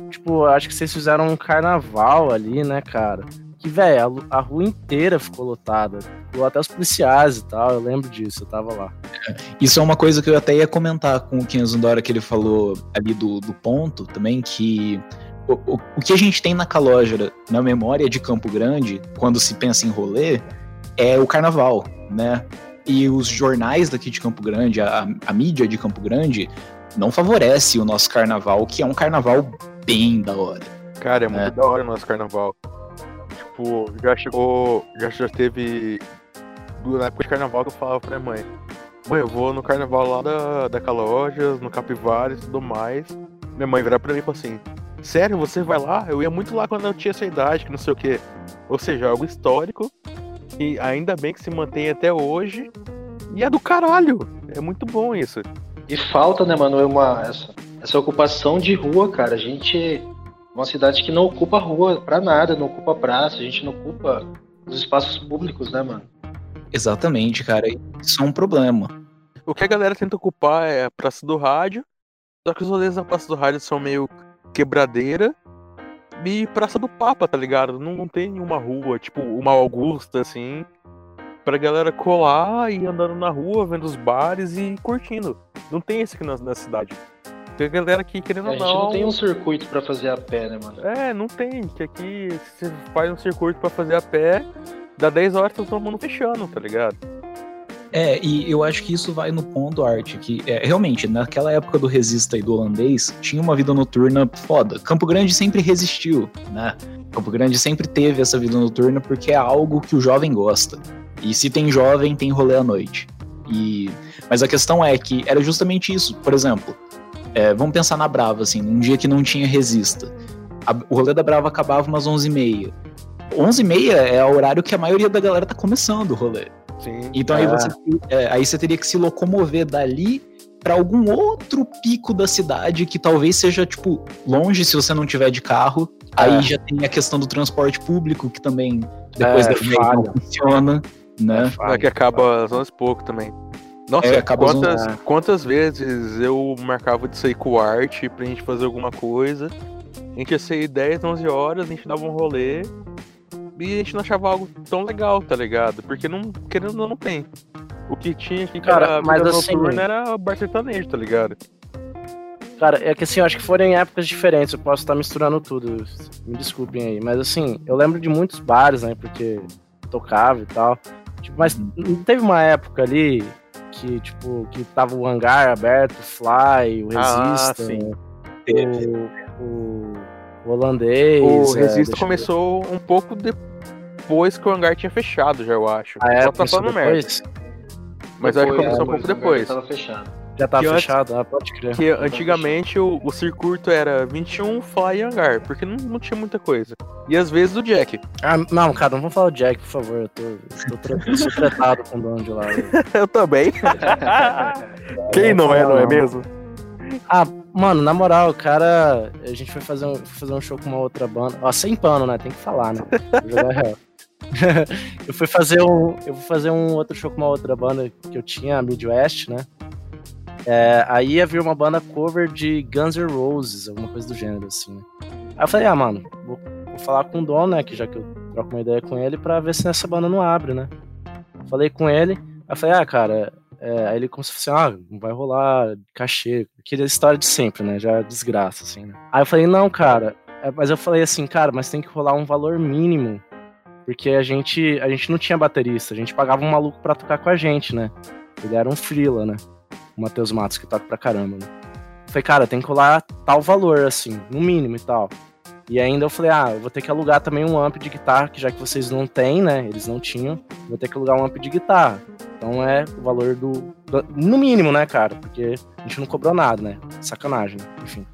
Speaker 2: tipo, acho que vocês fizeram um carnaval ali, né, cara? Que, velho, a, a rua inteira ficou lotada. Ficou até os policiais e tal, eu lembro disso, eu tava lá.
Speaker 4: Isso é uma coisa que eu até ia comentar com o Kenzo na hora que ele falou ali do, do ponto também, que o, o, o que a gente tem na Calógera, na memória de Campo Grande, quando se pensa em rolê, é o carnaval, né? E os jornais daqui de Campo Grande, a, a mídia de Campo Grande, não favorece o nosso carnaval, que é um carnaval bem da hora.
Speaker 1: Cara, é muito
Speaker 4: É.
Speaker 1: da hora o nosso carnaval. Tipo, já chegou. Já, já teve. Na época de carnaval que eu falava pra minha mãe. Mãe, eu vou no carnaval lá da, da Calojas, no Capivares e tudo mais. Minha mãe virava pra mim e falou assim: Sério, você vai lá? Eu ia muito lá quando eu tinha essa idade, que não sei o quê. Ou seja, algo histórico. E ainda bem que se mantém até hoje. E é do caralho. É muito bom isso.
Speaker 3: E falta, né, mano, uma, essa, essa ocupação de rua, cara. A gente é uma cidade que não ocupa rua pra nada, não ocupa praça, a gente não ocupa os espaços públicos, né, mano?
Speaker 4: Exatamente, cara. Isso é um problema.
Speaker 1: O que a galera tenta ocupar é a Praça do Rádio, só que os rolês da Praça do Rádio são meio quebradeira e Praça do Papa, tá ligado? Não, não tem nenhuma rua, tipo uma Augusta, assim, pra galera colar e ir andando na rua, vendo os bares e curtindo. Não tem isso aqui na, na cidade. Tem a galera aqui querendo
Speaker 3: A
Speaker 1: ou
Speaker 3: gente não
Speaker 1: não.
Speaker 3: tem um circuito pra fazer a pé, né, mano?
Speaker 1: É, não tem. Que aqui você faz um circuito pra fazer a pé, dá 10 horas tá todo mundo fechando, tá ligado?
Speaker 4: É, e eu acho que isso vai no ponto, Arte, que é, realmente, naquela época do Resista e do holandês, tinha uma vida noturna foda. Campo Grande sempre resistiu, né? Campo Grande sempre teve essa vida noturna porque é algo que o jovem gosta. E se tem jovem, tem rolê à noite. E... Mas a questão é que era justamente isso. Por exemplo, é, vamos pensar na Brava, assim, num dia que não tinha Resista. A- o rolê da Brava acabava umas 11h30. 11h30 é o horário que a maioria da galera tá começando o rolê.
Speaker 1: Sim.
Speaker 4: Então aí,
Speaker 2: É.
Speaker 4: você, é, aí você teria que se locomover dali para algum outro pico da cidade que talvez seja, tipo, longe se você não tiver de carro. Aí
Speaker 2: É.
Speaker 4: já tem a questão do transporte público, que também, depois
Speaker 2: É,
Speaker 4: da 10 não
Speaker 2: falha.
Speaker 4: funciona, né?
Speaker 1: É que acaba às 11 e pouco também. Nossa,
Speaker 4: É,
Speaker 1: quantas,
Speaker 2: 11.
Speaker 1: quantas vezes eu marcava de sair com o Art pra gente fazer alguma coisa. A gente ia sair 10, 11 horas, a gente dava um rolê e a gente não achava algo tão legal, tá ligado? Porque não, querendo ou não, não tem. O que tinha aqui
Speaker 2: Cara,
Speaker 1: cara,
Speaker 2: mas assim-
Speaker 1: noturna era bar sertanejo, tá ligado?
Speaker 2: Cara, é que assim, eu acho que foram em épocas diferentes, eu posso estar misturando tudo, me desculpem aí. Mas assim, eu lembro de muitos bares, né, porque tocava e tal. Tipo, mas não teve uma época ali que, tipo, que tava o hangar aberto, o Fly, o
Speaker 1: Ah,
Speaker 2: Resista,
Speaker 1: sim.
Speaker 2: o, o, o holandês.
Speaker 1: O
Speaker 2: é,
Speaker 1: Resista
Speaker 2: ver.
Speaker 1: começou um pouco depois que o hangar tinha fechado, já eu acho.
Speaker 2: Ah, é,
Speaker 1: Só tá falando merda.
Speaker 2: depois?
Speaker 1: Mas eu acho que
Speaker 3: Depois,
Speaker 1: começou um
Speaker 3: depois,
Speaker 1: pouco depois.
Speaker 3: Tava fechado.
Speaker 2: Já tá
Speaker 1: Que antes-
Speaker 2: fechado? Ah, pode crer.
Speaker 1: Que antigamente o, o circuito era 21, fly e hangar, porque não, não tinha muita coisa. E às vezes o Jack.
Speaker 2: Ah, não, cara, não vamos falar o Jack, por favor. Eu tô, eu tô, tratado com o dono de lá.
Speaker 1: Eu também. Quem não é, não é mesmo?
Speaker 2: Ah, mano, na moral, o cara. A gente foi fazer um, fazer um show com uma outra banda. Ó, sem pano, né? Tem que falar, né? Vou jogar real. eu fui fazer um. Eu fui fazer um outro show com uma outra banda que eu tinha, a Midwest, né? É, aí ia vir uma banda cover de Guns N' Roses, alguma coisa do gênero, assim. Aí eu falei, ah, mano, vou, vou falar com o dono, né? Que já que eu troco uma ideia com ele, pra ver se essa banda não abre, né? Falei com ele, aí eu falei, ah, cara, é, aí ele começou a falar assim, ah, não vai rolar cachê, aquela história de sempre, né? Já é desgraça, assim, né? Aí eu falei, não, cara, é, mas eu falei assim, cara, mas tem que rolar um valor mínimo, porque a gente, a gente não tinha baterista, a gente pagava um maluco pra tocar com a gente, né? Ele era um freela, né? O Matheus Matos, que toca pra caramba, né? Falei, cara, tem que rolar tal valor, assim, no mínimo e tal. E ainda eu falei, ah, eu vou ter que alugar também um amp de guitarra, que já que vocês não têm, né? Eles não tinham, vou ter que alugar um amp de guitarra. Então é o valor do, do- No mínimo, né, cara? Porque a gente não cobrou nada, né? Sacanagem, enfim.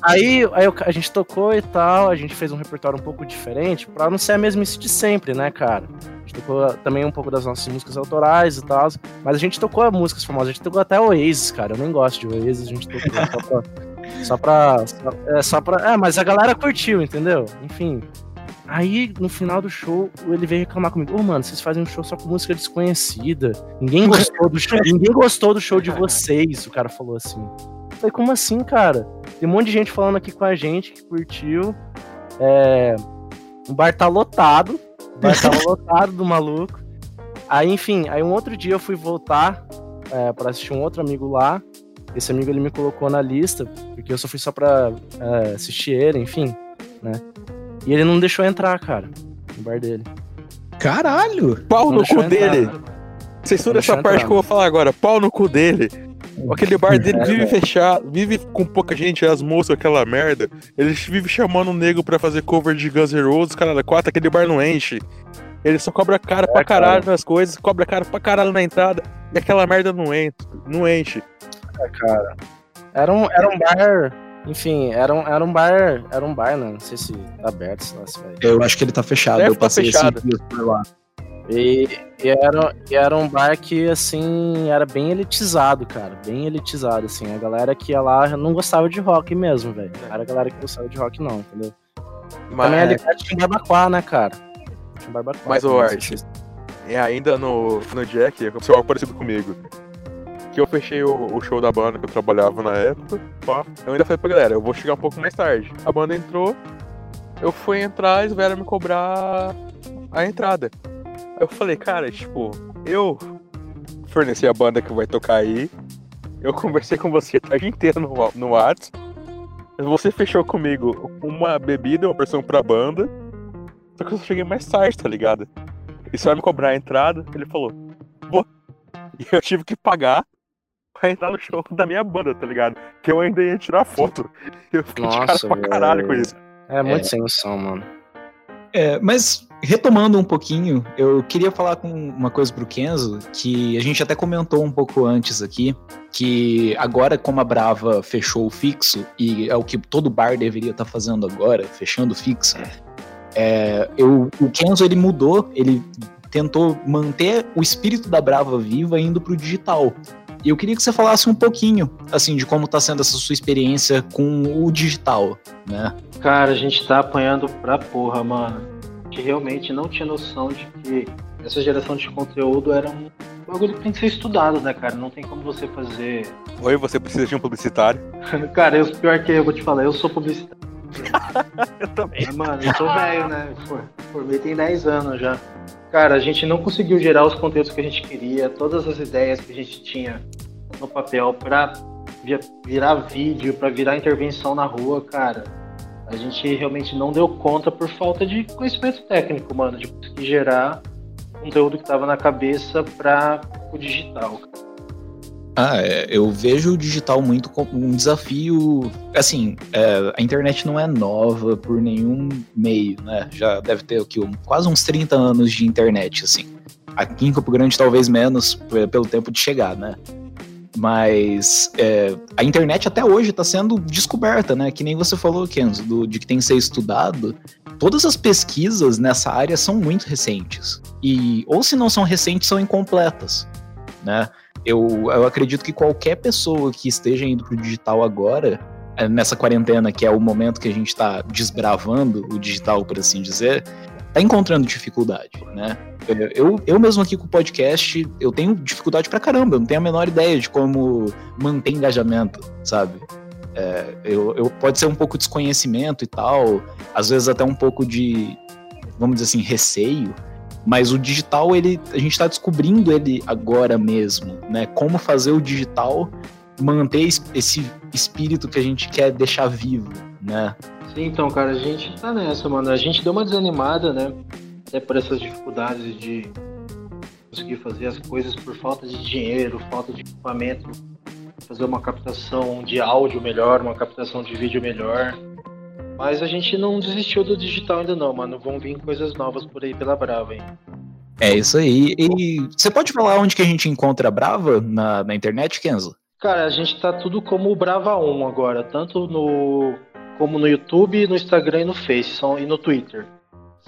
Speaker 2: Aí, aí eu- a gente tocou e tal, a gente fez um repertório um pouco diferente, pra não ser a mesmice de sempre, né, cara? A gente tocou também um pouco das nossas músicas autorais e tal, mas a gente tocou músicas famosas, a gente tocou até Oasis, cara. Eu nem gosto de Oasis, a gente tocou só pra. Só pra. Só, é, só pra. É, mas a galera curtiu, entendeu? Enfim. Aí, no final do show, ele veio reclamar comigo. Ô, mano, vocês fazem um show só com música desconhecida. Ninguém gostou do show. Ninguém gostou do show de vocês, o cara falou assim. Eu falei, como assim, cara? Tem um monte de gente falando aqui com a gente que curtiu. É, o bar tá lotado. O bar tava lotado do maluco. Aí, enfim, aí um outro dia eu fui voltar é, para assistir um outro amigo lá. Esse amigo ele me colocou na lista, porque eu só fui só pra é, assistir ele, enfim, né? E ele não deixou entrar, cara, no bar dele.
Speaker 4: Caralho!
Speaker 1: Pau
Speaker 2: Não
Speaker 1: no cu
Speaker 2: entrar,
Speaker 1: dele.
Speaker 2: né?
Speaker 1: Censura essa parte
Speaker 2: entrar,
Speaker 1: que eu vou falar agora. Pau no cu dele. Aquele bar dele
Speaker 2: É,
Speaker 1: vive fechado, vive com pouca gente, as moças, aquela merda. Eles vivem chamando o nego pra fazer cover de Guns N' Roses, caralho, quatro, aquele bar não enche. Ele só cobra cara pra
Speaker 2: É, cara.
Speaker 1: caralho nas coisas, cobra cara pra caralho na entrada, e aquela merda não entra, não enche.
Speaker 2: É, cara. Era um, era um bar. Enfim, era um, era um bar. Era um bar, né? Não sei se tá aberto, sei lá se vai.
Speaker 4: Eu acho que ele tá fechado.
Speaker 1: Deve
Speaker 4: eu
Speaker 1: tá
Speaker 4: passei
Speaker 1: fechado.
Speaker 4: esses dias por lá.
Speaker 2: E, e era, e era um bar que, assim, era bem elitizado, cara. Bem elitizado, assim. A galera que ia lá não gostava de rock mesmo, velho. Não era a galera que gostava de rock, não, entendeu? Também ali
Speaker 1: Mas,
Speaker 2: perto tinha um barbacoa, né, cara? Tinha um barbacoa.
Speaker 1: Mas,
Speaker 2: também,
Speaker 1: Art, é, ainda no, no Jack, aconteceu algo parecido comigo. Que eu fechei o, o show da banda que eu trabalhava na época. Pá. Eu ainda falei pra galera, eu vou chegar um pouco mais tarde. A banda entrou, eu fui entrar, eles vieram me cobrar a entrada. Eu falei, cara, tipo, eu forneci a banda que vai tocar aí. Eu conversei com você a tarde inteira no, no WhatsApp. Você fechou comigo uma bebida, uma versão pra banda. Só que eu só cheguei mais tarde, tá ligado? E você vai me cobrar a entrada? Ele falou, vou. E eu tive que pagar pra entrar no show da minha banda, tá ligado? Que eu ainda ia tirar foto. Eu fiquei de cara
Speaker 2: Nossa,
Speaker 1: pra caralho com isso.
Speaker 2: É muito sem noção, mano.
Speaker 4: É, mas retomando um pouquinho, eu queria falar com uma coisa pro Kenzo, que a gente até comentou um pouco antes aqui, que agora como a Brava fechou o fixo, e é o que todo bar deveria estar fazendo agora, fechando o fixo, é, eu, o Kenzo ele mudou, ele tentou manter o espírito da Brava viva indo pro digital. E eu queria que você falasse um pouquinho, assim, de como tá sendo essa sua experiência com o digital, né?
Speaker 3: Cara, a gente tá apanhando pra porra, mano. Gente realmente não tinha noção de que essa geração de conteúdo era um bagulho que tem que ser estudado, né, cara? Não tem como você fazer.
Speaker 1: Oi, você precisa de um publicitário?
Speaker 3: Cara, eu, pior que eu vou te falar, eu sou publicitário.
Speaker 1: Eu também.
Speaker 3: Mas, mano, eu sou velho, né? For- Formei tem 10 anos já. Cara, a gente não conseguiu gerar os conteúdos que a gente queria, todas as ideias que a gente tinha no papel pra vi- virar vídeo, pra virar intervenção na rua, cara. A gente realmente não deu conta por falta de conhecimento técnico, mano, de conseguir gerar conteúdo que tava na cabeça pra o digital.
Speaker 4: Ah, é, eu vejo o digital muito como um desafio. Assim, é, a internet não é nova por nenhum meio, né? Já deve ter aqui um- quase uns 30 anos de internet, assim. Aqui em Campo Grande, talvez menos, pelo tempo de chegar, né? Mas é, a internet até hoje está sendo descoberta, né? Que nem você falou, Kenzo, do, de que tem que ser estudado. Todas as pesquisas nessa área são muito recentes. E, ou se não são recentes, são incompletas, né? Eu, eu acredito que qualquer pessoa que esteja indo para o digital agora, é, nessa quarentena, que é o momento que a gente está desbravando o digital, por assim dizer, tá encontrando dificuldade, né? Eu, eu mesmo aqui com o podcast, eu tenho dificuldade pra caramba, eu não tenho a menor ideia de como manter engajamento, sabe? É, eu, eu, pode ser um pouco desconhecimento e tal, às vezes até um pouco de, vamos dizer assim, receio, mas o digital, ele, a gente está descobrindo ele agora mesmo, né? Como fazer o digital manter esse espírito que a gente quer deixar vivo, né?
Speaker 3: Sim, então, cara, a gente tá nessa, mano. A gente deu uma desanimada, né? Até por essas dificuldades de conseguir fazer as coisas por falta de dinheiro, falta de equipamento, fazer uma captação de áudio melhor, uma captação de vídeo melhor. Mas a gente não desistiu do digital ainda não, mano. Vão vir coisas novas por aí pela Brava, hein?
Speaker 4: É isso aí. E você pode falar onde que a gente encontra a Brava na, na internet, Kenzo?
Speaker 3: Cara, a gente tá tudo como Brava 1 agora, tanto no como no YouTube, no Instagram e no Face e no Twitter.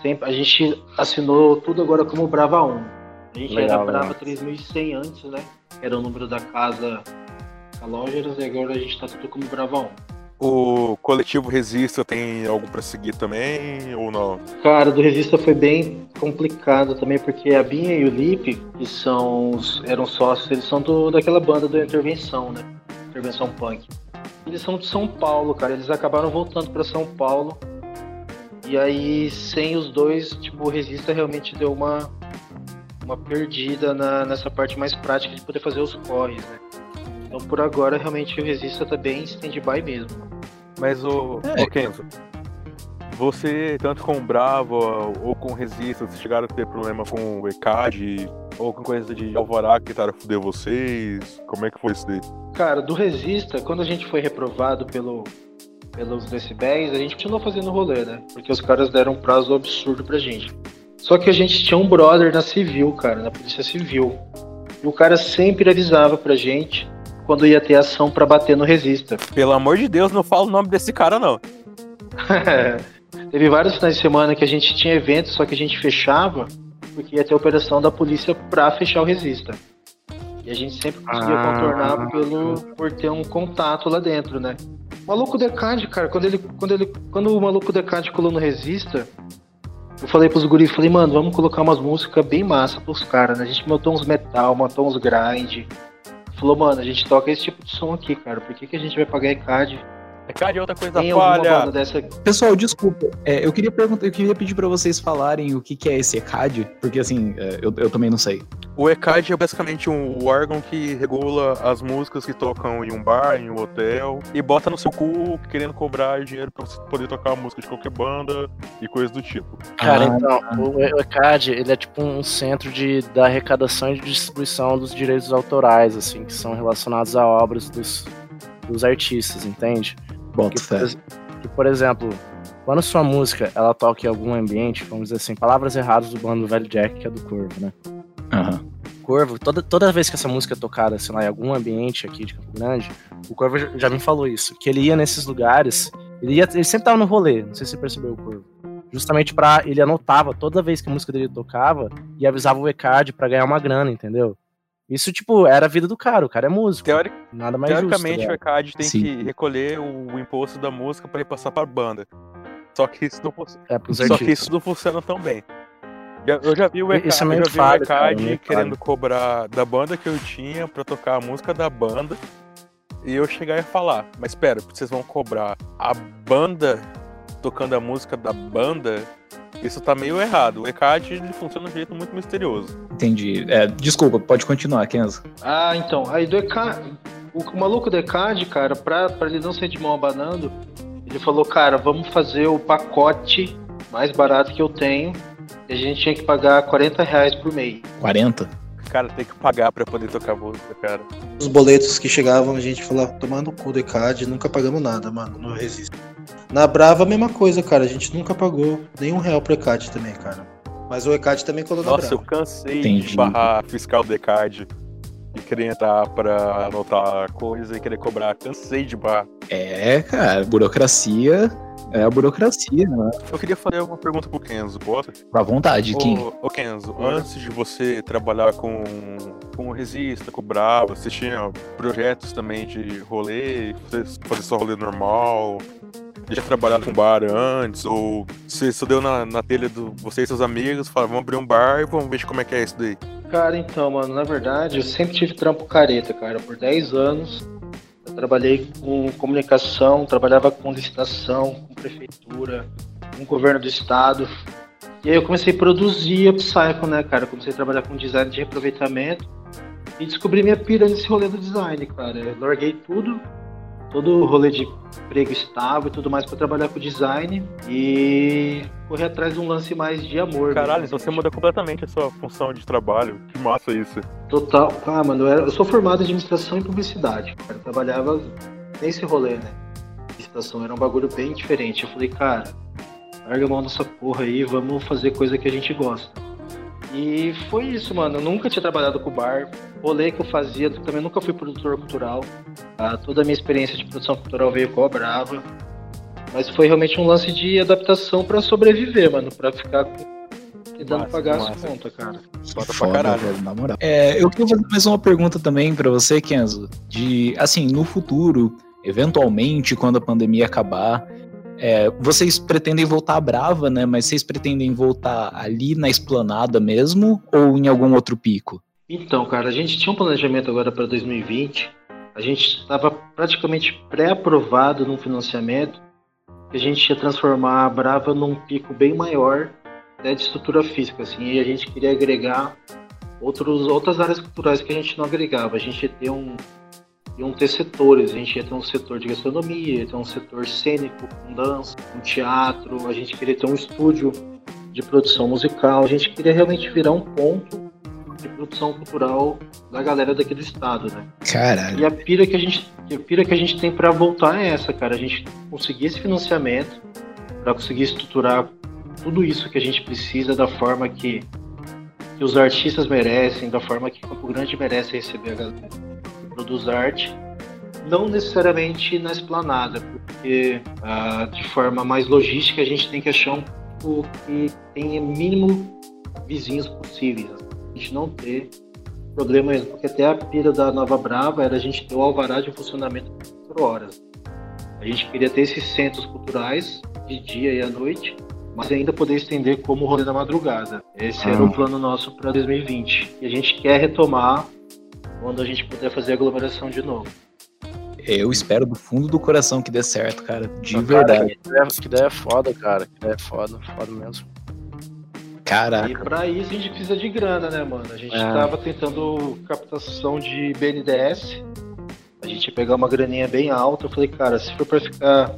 Speaker 3: Sempre, a gente assinou tudo agora como Brava 1. A gente legal, era Brava legal. 3100 antes, né? Era o número da casa Calógeras e agora a gente tá tudo como Brava 1.
Speaker 1: O coletivo Resista tem algo para seguir também ou não?
Speaker 3: Cara, do Resista foi bem complicado também, porque a Binha e o Lipe, que são eram sócios, eles são do, daquela banda do Intervenção, né? Intervenção Punk. Eles são de São Paulo, cara. Eles acabaram voltando para São Paulo. E aí, sem os dois, tipo, o Resista realmente deu uma, uma perdida na, nessa parte mais prática de poder fazer os corres, né? Então, por agora, realmente o Resista tá bem stand-by mesmo.
Speaker 1: Mas, o, é. Kenzo, você, tanto com o Bravo ou com o Resista, vocês chegaram a ter problema com o ECAD ou com coisa de Alvará que tentaram foder vocês? Como é que foi isso daí?
Speaker 3: Cara, do Resista, quando a gente foi reprovado pelo, pelos decibéis, a gente continuou fazendo rolê, né? Porque os caras deram um prazo absurdo pra gente. Só que a gente tinha um brother na civil, cara, na polícia civil. E o cara sempre avisava pra gente quando ia ter ação para bater no Resista.
Speaker 1: Pelo amor de Deus, não fala o nome desse cara, não.
Speaker 3: Teve vários finais de semana que a gente tinha eventos, só que a gente fechava porque ia ter operação da polícia pra fechar o Resista. E a gente sempre conseguia ah, contornar pelo, por ter um contato lá dentro, né? O maluco Decade, cara, quando ele, quando ele, quando o maluco Decade colou no Resista, eu falei pros guris, falei, mano, vamos colocar umas músicas bem massa pros caras, né? A gente matou uns metal, matou uns grind. Falou, mano, a gente toca esse tipo de som aqui, cara. Por que, que a gente vai pagar ECAD?
Speaker 1: ECAD é outra coisa Tem falha.
Speaker 4: Dessa... Pessoal, desculpa. É, eu queria perguntar, eu queria pedir para vocês falarem o que, que é esse ECAD, porque assim, é, eu, eu também não sei.
Speaker 1: O ECAD é basicamente um órgão que regula as músicas que tocam em um bar, em um hotel, e bota no seu cu querendo cobrar dinheiro pra você poder tocar a música de qualquer banda e coisas do tipo.
Speaker 2: Cara, ah, então, ah. o ECAD, ele é tipo um centro de, da arrecadação e de distribuição dos direitos autorais, assim, que são relacionados a obras dos, dos artistas, entende?
Speaker 4: Bom, que, por,
Speaker 2: que, por exemplo, quando sua música ela toca em algum ambiente, vamos dizer assim, palavras erradas do bando Velho Jack, que é do Corvo, né?
Speaker 4: Uhum.
Speaker 2: Corvo, toda, toda vez que essa música é tocada, sei lá, em algum ambiente aqui de Campo Grande, o Corvo já me falou isso, que ele ia nesses lugares, ele, ia, ele sempre tava no rolê, não sei se você percebeu o Corvo. Justamente pra. Ele anotava toda vez que a música dele tocava e avisava o ECAD para ganhar uma grana, entendeu? Isso, tipo, era a vida do cara. O cara é músico.
Speaker 1: Teoric... Nada mais Teoricamente, justo, o ECAD tem Sim. que recolher o imposto da música para ir passar pra banda. Só que isso não, é, Só que isso não funciona tão bem. Eu já vi o ECAD, é meio falho, cara, querendo cobrar da banda que eu tinha pra tocar a música da banda. E eu chegar e falar, mas espera, vocês vão cobrar a banda tocando a música da banda? Isso tá meio errado. O ECAD ele funciona de um jeito muito misterioso.
Speaker 4: Entendi. É, desculpa, pode continuar, Kenzo.
Speaker 3: Ah, então. Aí do ECAD. O maluco do ECAD, cara, pra, pra ele não ser de mão abanando, ele falou, cara, vamos fazer o pacote mais barato que eu tenho e a gente tinha que pagar 40 reais por mês.
Speaker 4: 40?
Speaker 1: Cara, tem que pagar pra poder tocar música, cara.
Speaker 3: Os boletos que chegavam, a gente falava, tomando o cu do ECAD, nunca pagamos nada, mano, não resiste. Na Brava, a mesma coisa, cara, a gente nunca pagou nenhum real pro ECAD também, cara. Mas o ECAD também colou
Speaker 1: Nossa, na Brava. Nossa, eu cansei Entendi. de barrar fiscal do ECAD. e querer entrar pra anotar coisa e querer cobrar. Cansei de bar.
Speaker 4: É, cara, burocracia é a burocracia, né?
Speaker 1: Eu queria fazer uma pergunta pro Kenzo, bota?
Speaker 4: À vontade, Kim.
Speaker 1: Ô, ô Kenzo, antes de você trabalhar com, com o Resista, com o Bravo, você tinha projetos também de rolê, fazer só rolê normal? Já trabalhado com bar antes? Ou você só deu na, na telha do você e seus amigos, falaram, vamos abrir um bar e vamos ver como é que é isso daí?
Speaker 3: Cara, então, mano, na verdade, eu sempre tive trampo careta, cara. Por 10 anos, eu trabalhei com comunicação, trabalhava com licitação, com prefeitura, com governo do estado. E aí eu comecei a produzir Upcycle, né, cara? Eu comecei a trabalhar com design de reaproveitamento e descobri minha pira nesse rolê do design, cara. Eu larguei tudo todo o rolê de emprego estável e tudo mais para trabalhar com design e correr atrás de um lance mais de amor.
Speaker 1: Caralho, então você muda completamente a sua função de trabalho. Que massa isso.
Speaker 3: Total. Ah, mano, eu, era, eu sou formado em administração e publicidade. Cara. Eu trabalhava nesse rolê, né? Administração era um bagulho bem diferente. Eu falei, cara, larga a mão dessa porra aí, vamos fazer coisa que a gente gosta. E foi isso, mano. Eu nunca tinha trabalhado com bar. O rolê que eu fazia, também nunca fui produtor cultural. Tá? Toda a minha experiência de produção cultural veio com a Brava. Mas foi realmente um lance de adaptação para sobreviver, mano. para ficar tentando massa, pagar massa. as contas, cara.
Speaker 4: Bota pra caralho. Velho, na moral. É, eu queria fazer mais uma pergunta também para você, Kenzo. De, assim, no futuro, eventualmente, quando a pandemia acabar, é, vocês pretendem voltar Brava, né? Mas vocês pretendem voltar ali na esplanada mesmo ou em algum outro pico?
Speaker 3: Então, cara, a gente tinha um planejamento agora para 2020. A gente estava praticamente pré-aprovado num financiamento que a gente ia transformar a Brava num pico bem maior né, de estrutura física, assim, e a gente queria agregar outros, outras áreas culturais que a gente não agregava. A gente ia ter um, iam ter setores. A gente ia ter um setor de gastronomia, ia ter um setor cênico, com dança, com teatro. A gente queria ter um estúdio de produção musical. A gente queria realmente virar um ponto de produção cultural da galera daqui do estado, né?
Speaker 4: Caralho.
Speaker 3: E a pira que a gente, a pira que a gente tem para voltar é essa, cara. A gente conseguir esse financiamento para conseguir estruturar tudo isso que a gente precisa da forma que, que os artistas merecem, da forma que Campo Grande merece receber a galera produz arte, não necessariamente na esplanada, porque ah, de forma mais logística a gente tem que achar um pouco que tenha mínimo vizinhos possíveis. A gente não ter problema mesmo, porque até a pira da Nova Brava era a gente ter o alvará de funcionamento por horas. A gente queria ter esses centros culturais de dia e à noite, mas ainda poder estender como rolê da madrugada. Esse ah. era o plano nosso para 2020. E a gente quer retomar quando a gente puder fazer aglomeração de novo.
Speaker 4: Eu espero do fundo do coração que dê certo, cara. De verdade.
Speaker 2: Cara, que, ideia, é foda, cara. Que ideia é foda, foda mesmo.
Speaker 4: Caraca.
Speaker 3: E pra isso a gente precisa de grana, né, mano? A gente é. tava tentando captação de BNDES. A gente ia pegar uma graninha bem alta. Eu falei, cara, se for pra ficar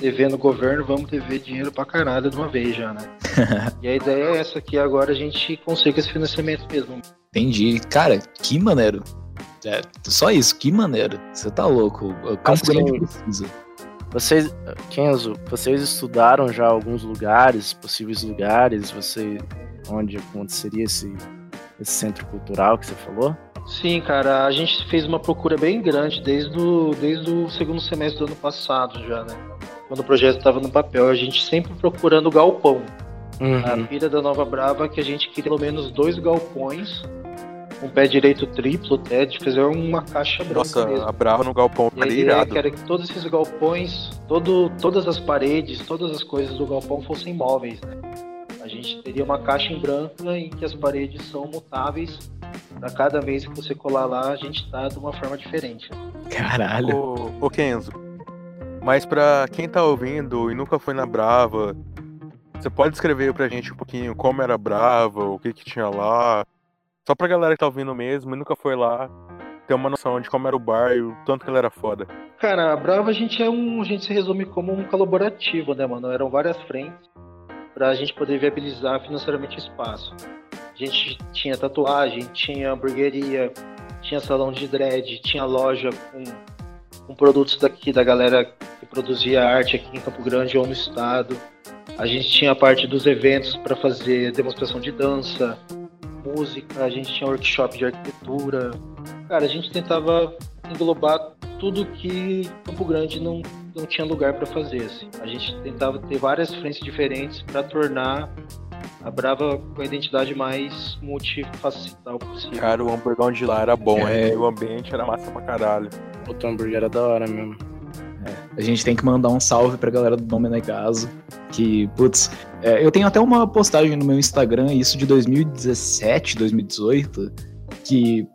Speaker 3: devendo o governo, vamos dever dinheiro pra caralho de uma vez já, né? e a ideia é essa, que agora a gente consiga esse financiamento mesmo.
Speaker 4: Entendi. Cara, que maneiro. É, só isso, que maneiro. Você tá louco. O Campo assim, Grande precisa.
Speaker 2: Vocês, Kenzo, vocês estudaram já alguns lugares, possíveis lugares, você, onde aconteceria esse, esse centro cultural que você falou?
Speaker 3: Sim, cara, a gente fez uma procura bem grande desde o, desde o segundo semestre do ano passado já, né? Quando o projeto estava no papel, a gente sempre procurando galpão. Uhum. A pilha da Nova Brava que a gente queria pelo menos dois galpões um pé direito triplo até, de fazer uma caixa branca
Speaker 1: Nossa,
Speaker 3: mesmo.
Speaker 1: a Brava no galpão
Speaker 3: ficaria irado. que era que todos esses galpões, todo, todas as paredes, todas as coisas do galpão fossem móveis, né? A gente teria uma caixa em branco em que as paredes são mutáveis. Pra cada vez que você colar lá, a gente tá de uma forma diferente.
Speaker 4: Caralho.
Speaker 1: Ô, ô Kenzo, mas pra quem tá ouvindo e nunca foi na Brava, você pode descrever pra gente um pouquinho como era Brava, o que que tinha lá, só pra galera que tá ouvindo mesmo e nunca foi lá ter uma noção de como era o bar e o tanto que ele era foda.
Speaker 3: Cara, a Brava a gente é um. A gente se resume como um colaborativo, né, mano? Eram várias frentes pra gente poder viabilizar financeiramente o espaço. A gente tinha tatuagem, tinha hamburgueria, tinha salão de dread, tinha loja com, com produtos daqui da galera que produzia arte aqui em Campo Grande ou no estado. A gente tinha parte dos eventos para fazer demonstração de dança, música, a gente tinha workshop de arquitetura. Cara, a gente tentava englobar tudo que Campo Grande não, não tinha lugar para fazer. Assim. A gente tentava ter várias frentes diferentes para tornar a Brava com a identidade mais multifacetal possível.
Speaker 1: Cara, o hamburgão de lá era bom,
Speaker 4: É.
Speaker 1: E o ambiente era massa pra caralho.
Speaker 2: O hambúrguer era da hora mesmo.
Speaker 4: A gente tem que mandar um salve pra galera do Dom Menegaso. Que, putz, é, eu tenho até uma postagem no meu Instagram, isso de 2017, 2018, que,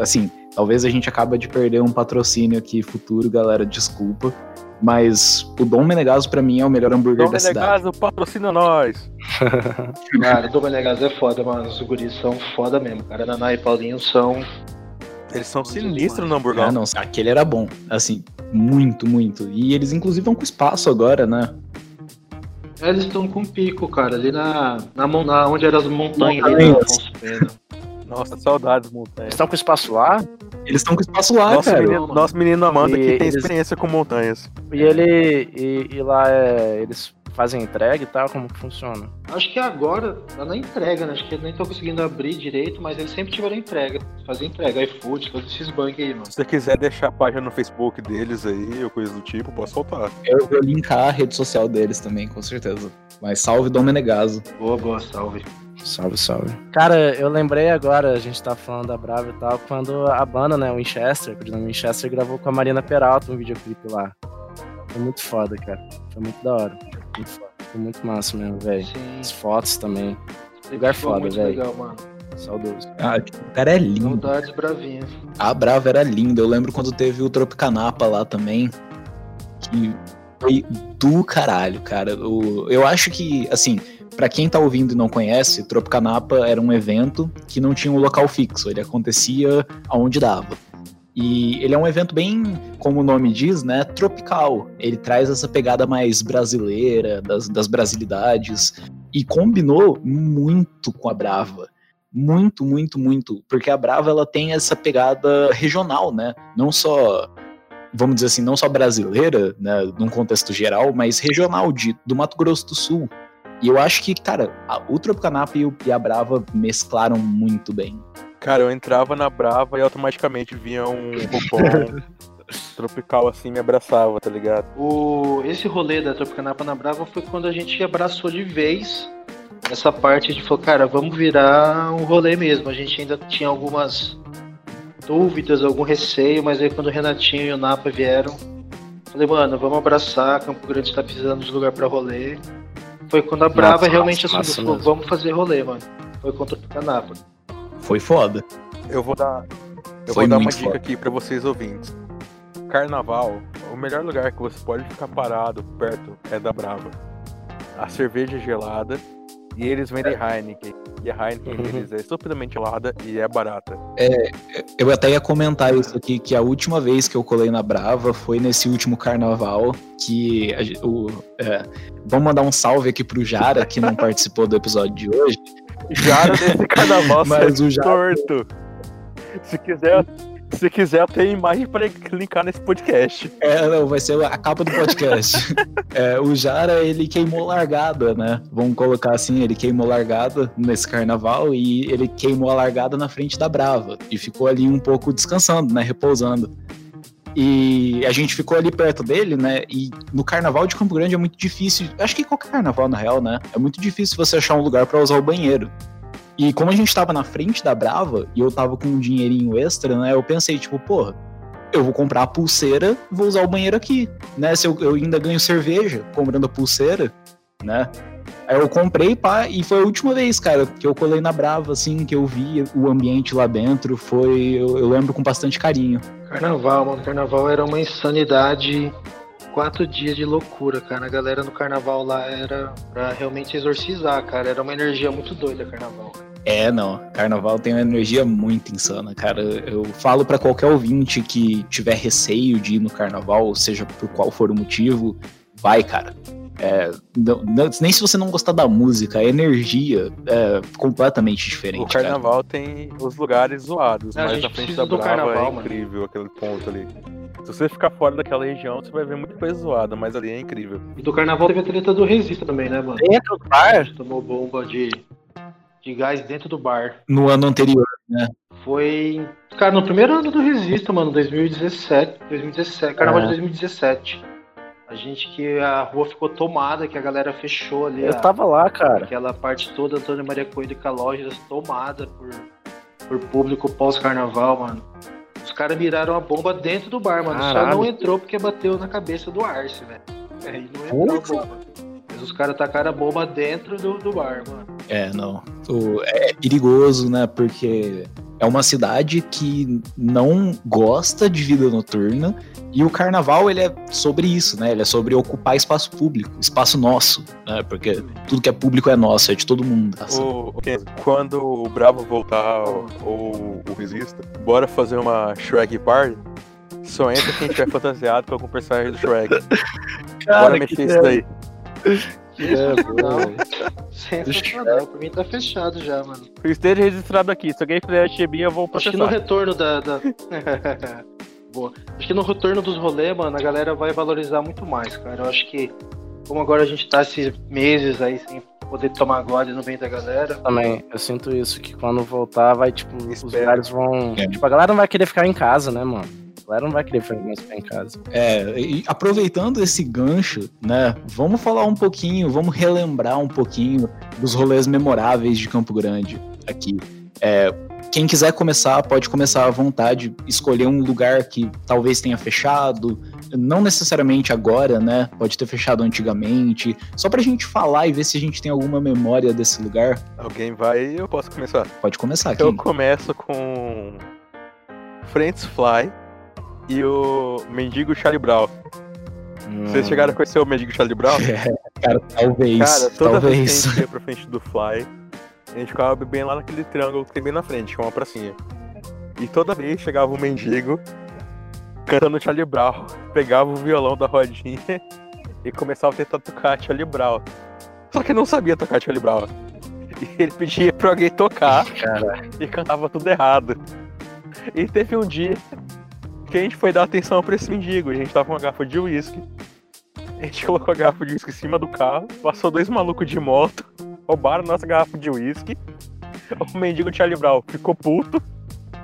Speaker 4: assim, talvez a gente acaba de perder um patrocínio aqui futuro, galera, desculpa. Mas o Dom Menegaso, pra mim, é o melhor hambúrguer
Speaker 1: Dom
Speaker 4: da cidade.
Speaker 1: Menegaso patrocina nós.
Speaker 3: Cara, o Domenegas é foda, mano. Os guris são foda mesmo. Cara, Naná e Paulinho são.
Speaker 1: Eles são sinistros no
Speaker 4: Ah,
Speaker 1: hamburgão.
Speaker 4: não, aquele era bom, assim, muito, muito. E eles, inclusive, estão com espaço agora, né?
Speaker 3: Eles estão com pico, cara, ali na, na, na onde eram as montanhas ali
Speaker 4: Montanhas.
Speaker 3: da Afonso Pena.
Speaker 1: Nossa, saudades,
Speaker 2: Eles
Speaker 1: montanhas.
Speaker 2: estão com espaço lá
Speaker 4: Eles estão com espaço lá,
Speaker 1: Nosso
Speaker 4: cara.
Speaker 1: menino, nosso menino Amanda
Speaker 2: E
Speaker 1: que tem
Speaker 2: eles-
Speaker 1: experiência com montanhas.
Speaker 2: e ele. E, e lá é, eles fazem entrega e tal, como que funciona?
Speaker 3: Acho que agora tá na entrega, né? Acho que eles nem estão conseguindo abrir direito, mas eles sempre tiveram entrega. Fazem entrega, iFood, todos esses banks aí, mano.
Speaker 1: Se você quiser deixar a página no Facebook deles aí, ou coisa do tipo, pode soltar.
Speaker 4: Eu vou linkar a rede social deles também, com certeza. Mas salve Dom Menegaso.
Speaker 3: Boa, boa, salve.
Speaker 2: Salve, salve. Cara, eu lembrei agora, a gente tá falando da Brava e tal, quando a banda, né, o Winchester, o Dinamo Winchester gravou com a Marina Peralta um videoclipe lá. Foi muito foda, cara. Foi muito da hora. Muito foda. Foi muito massa mesmo, velho.
Speaker 3: Sim.
Speaker 2: As fotos também. Lugar
Speaker 3: Ficou
Speaker 2: foda,
Speaker 3: muito
Speaker 2: velho.
Speaker 3: legal, mano.
Speaker 2: Saudoso.
Speaker 4: Ah, o cara é lindo.
Speaker 3: Saudades bravinhas.
Speaker 4: A Brava era linda. Eu lembro quando teve o Tropicanapa lá também. Que foi do caralho, cara. O, eu acho que, assim, pra quem tá ouvindo e não conhece, Tropicanapa era um evento que não tinha um local fixo. Ele acontecia aonde dava. E ele é um evento bem, como o nome diz, né, tropical. Ele traz essa pegada mais brasileira, das, das brasilidades. E combinou muito com a Brava. Muito, muito, muito. Porque a Brava ela tem essa pegada regional, né? Não só, vamos dizer assim, não só brasileira, né, num contexto geral, mas regional, de, do Mato Grosso do Sul. E eu acho que, cara, a, o Tropicanapa e, o- e a Brava mesclaram muito bem.
Speaker 1: Cara, eu entrava na Brava e automaticamente vinha um roupão tropical assim me abraçava, tá ligado?
Speaker 3: O, esse rolê da Tropicanapa na Brava foi quando a gente abraçou de vez essa parte de falou, cara, vamos virar um rolê mesmo. A gente ainda tinha algumas dúvidas, algum receio, mas aí quando o Renatinho e o Napa vieram, falei, mano, vamos abraçar, Campo Grande está precisando de lugar pra rolê. Foi quando a Brava
Speaker 2: Massa,
Speaker 3: realmente assumiu, falou, vamos fazer rolê, mano. Foi contra o Tropicanapa.
Speaker 4: Foi foda.
Speaker 1: Eu vou dar, eu
Speaker 4: Foi
Speaker 1: vou dar uma dica
Speaker 4: foda.
Speaker 1: aqui pra vocês ouvintes. Carnaval, o melhor lugar que você pode ficar parado perto é da Brava. A cerveja é gelada e eles vendem Heineken. E a Heineken
Speaker 2: Uhum.
Speaker 1: deles é estupidamente gelada e é barata.
Speaker 4: Eu até ia comentar isso aqui, que a última vez que eu colei na Brava foi nesse último carnaval, que a o, é, vamos mandar um salve aqui pro Jara, que não participou do episódio de hoje.
Speaker 1: Jara desse carnaval
Speaker 4: Mas
Speaker 1: ser
Speaker 4: o Jara-
Speaker 1: torto. Se quiser, se quiser, tenho imagem pra linkar nesse podcast.
Speaker 4: É, não, vai ser a capa do podcast. É, o Jara, ele queimou largada, né? Vamos colocar assim, ele queimou largada nesse carnaval e ele queimou a largada na frente da Brava. E ficou ali um pouco descansando, né? Repousando. E a gente ficou ali perto dele, né? E no carnaval de Campo Grande é muito difícil. Acho que qualquer carnaval, na real, né? É muito difícil você achar um lugar pra usar o banheiro. E como a gente tava na frente da Brava e eu tava com um dinheirinho extra, né? Eu pensei, tipo, porra, eu vou comprar a pulseira vou usar o banheiro aqui, né? Se eu, eu ainda ganho cerveja comprando a pulseira, né? Aí eu comprei, pá, e foi a última vez, cara, que eu colei na Brava, assim, que eu vi o ambiente lá dentro, foi, eu, eu lembro com bastante carinho.
Speaker 3: Carnaval, mano. Carnaval era uma insanidade. Quatro dias de loucura, cara. A galera no carnaval lá era pra realmente exorcizar, cara. Era uma energia muito doida, carnaval.
Speaker 4: É, não, carnaval tem uma energia muito insana, cara. Eu falo pra qualquer ouvinte que tiver receio de ir no carnaval, seja por qual for o motivo, vai, cara. É, não- não- nem se você não gostar da música, a energia é completamente diferente.
Speaker 1: O
Speaker 4: cara.
Speaker 1: carnaval tem os lugares zoados,
Speaker 3: A
Speaker 1: mas
Speaker 3: gente
Speaker 1: na frente
Speaker 3: precisa
Speaker 1: da
Speaker 3: do
Speaker 1: Brava
Speaker 3: carnaval,
Speaker 1: é
Speaker 3: mano.
Speaker 1: incrível aquele ponto ali. Se você ficar fora daquela região, você vai ver muita coisa zoada, mas ali é incrível.
Speaker 3: E do carnaval teve a treta do Resista também, né, mano?
Speaker 2: Dentro do bar?
Speaker 3: Tomou bomba de, de gás dentro do bar.
Speaker 4: No ano anterior. né?
Speaker 3: Foi, cara, no primeiro ano do Resista, mano, 2017, 2017, carnaval de 2017. A gente que a rua ficou tomada, que a galera fechou ali.
Speaker 2: Eu
Speaker 3: a-
Speaker 2: tava lá, cara.
Speaker 3: Aquela parte toda, Antônio Maria Coelho com a lojas tomada por, por público pós-carnaval, mano. Os caras miraram a bomba dentro do bar, mano. Só
Speaker 2: Caralho.
Speaker 3: não entrou porque bateu na cabeça do Arce, velho. Aí não entrou a
Speaker 4: Porra.
Speaker 3: bomba. Mas os caras tacaram a bomba dentro do, do bar, mano.
Speaker 4: É, não. O- é perigoso, né? Porque é uma cidade que não gosta de vida noturna e o carnaval ele é sobre isso, né? Ele é sobre ocupar espaço público, espaço nosso, né? Porque tudo que é público é nosso, é de todo mundo.
Speaker 1: Ô, ô, Kenzo, quando o Bravo voltar ou ou o Resista, bora fazer uma Shrek Party? Só entra quem tiver fantasiado com algum personagem do Shrek. bora mexer isso daí.
Speaker 2: É, velho.
Speaker 3: Sensacional. Por mim tá fechado já, mano.
Speaker 1: Esteja registrado aqui. Se alguém fizer chibinha, eu vou
Speaker 3: Acho que no
Speaker 1: processar.
Speaker 3: retorno da. da... Boa. Acho que no retorno dos rolês, mano, a galera vai valorizar muito mais, cara. Eu acho que, como agora a gente tá esses meses aí sem poder tomar gole no meio da galera.
Speaker 2: Também, eu sinto isso, que quando voltar, vai, tipo, os
Speaker 1: Espero.
Speaker 2: lugares vão.
Speaker 4: É.
Speaker 2: Tipo, a galera não vai querer ficar em casa, né, mano? A galera não vai querer ficar mais ficar em casa.
Speaker 4: É, e aproveitando esse gancho, né? Vamos falar um pouquinho, vamos relembrar um pouquinho dos rolês memoráveis de Campo Grande aqui. É, quem quiser começar, pode começar à vontade, escolher um lugar que talvez tenha fechado, não necessariamente agora, né? Pode ter fechado antigamente, só pra gente falar e ver se a gente tem alguma memória desse lugar.
Speaker 1: Alguém vai e eu posso começar.
Speaker 4: Pode começar aqui.
Speaker 1: Eu começo com Friends Fly e o Mendigo Charlie Brown. Vocês
Speaker 2: Hum.
Speaker 1: chegaram a conhecer o Mendigo Charlie Brown?
Speaker 4: Cara, talvez,
Speaker 1: Cara, toda vez
Speaker 4: talvez.
Speaker 1: que a gente ia pra frente do Fly, a gente ficava bem lá naquele triângulo que tem bem na frente, que é uma pracinha. E toda vez chegava um mendigo cantando Charlie Brown, pegava o violão da rodinha e começava a tentar tocar Charlie Brown. Só que não sabia tocar Charlie Brown. E ele pedia pra alguém tocar
Speaker 2: Cara,
Speaker 1: e cantava tudo errado. E teve um dia que a gente foi dar atenção pra esse mendigo. A gente tava com uma garrafa de uísque. A gente colocou a garrafa de uísque em cima do carro. Passou dois malucos de moto. Roubaram nossa garrafa de uísque. O mendigo Charlie Brown ficou puto.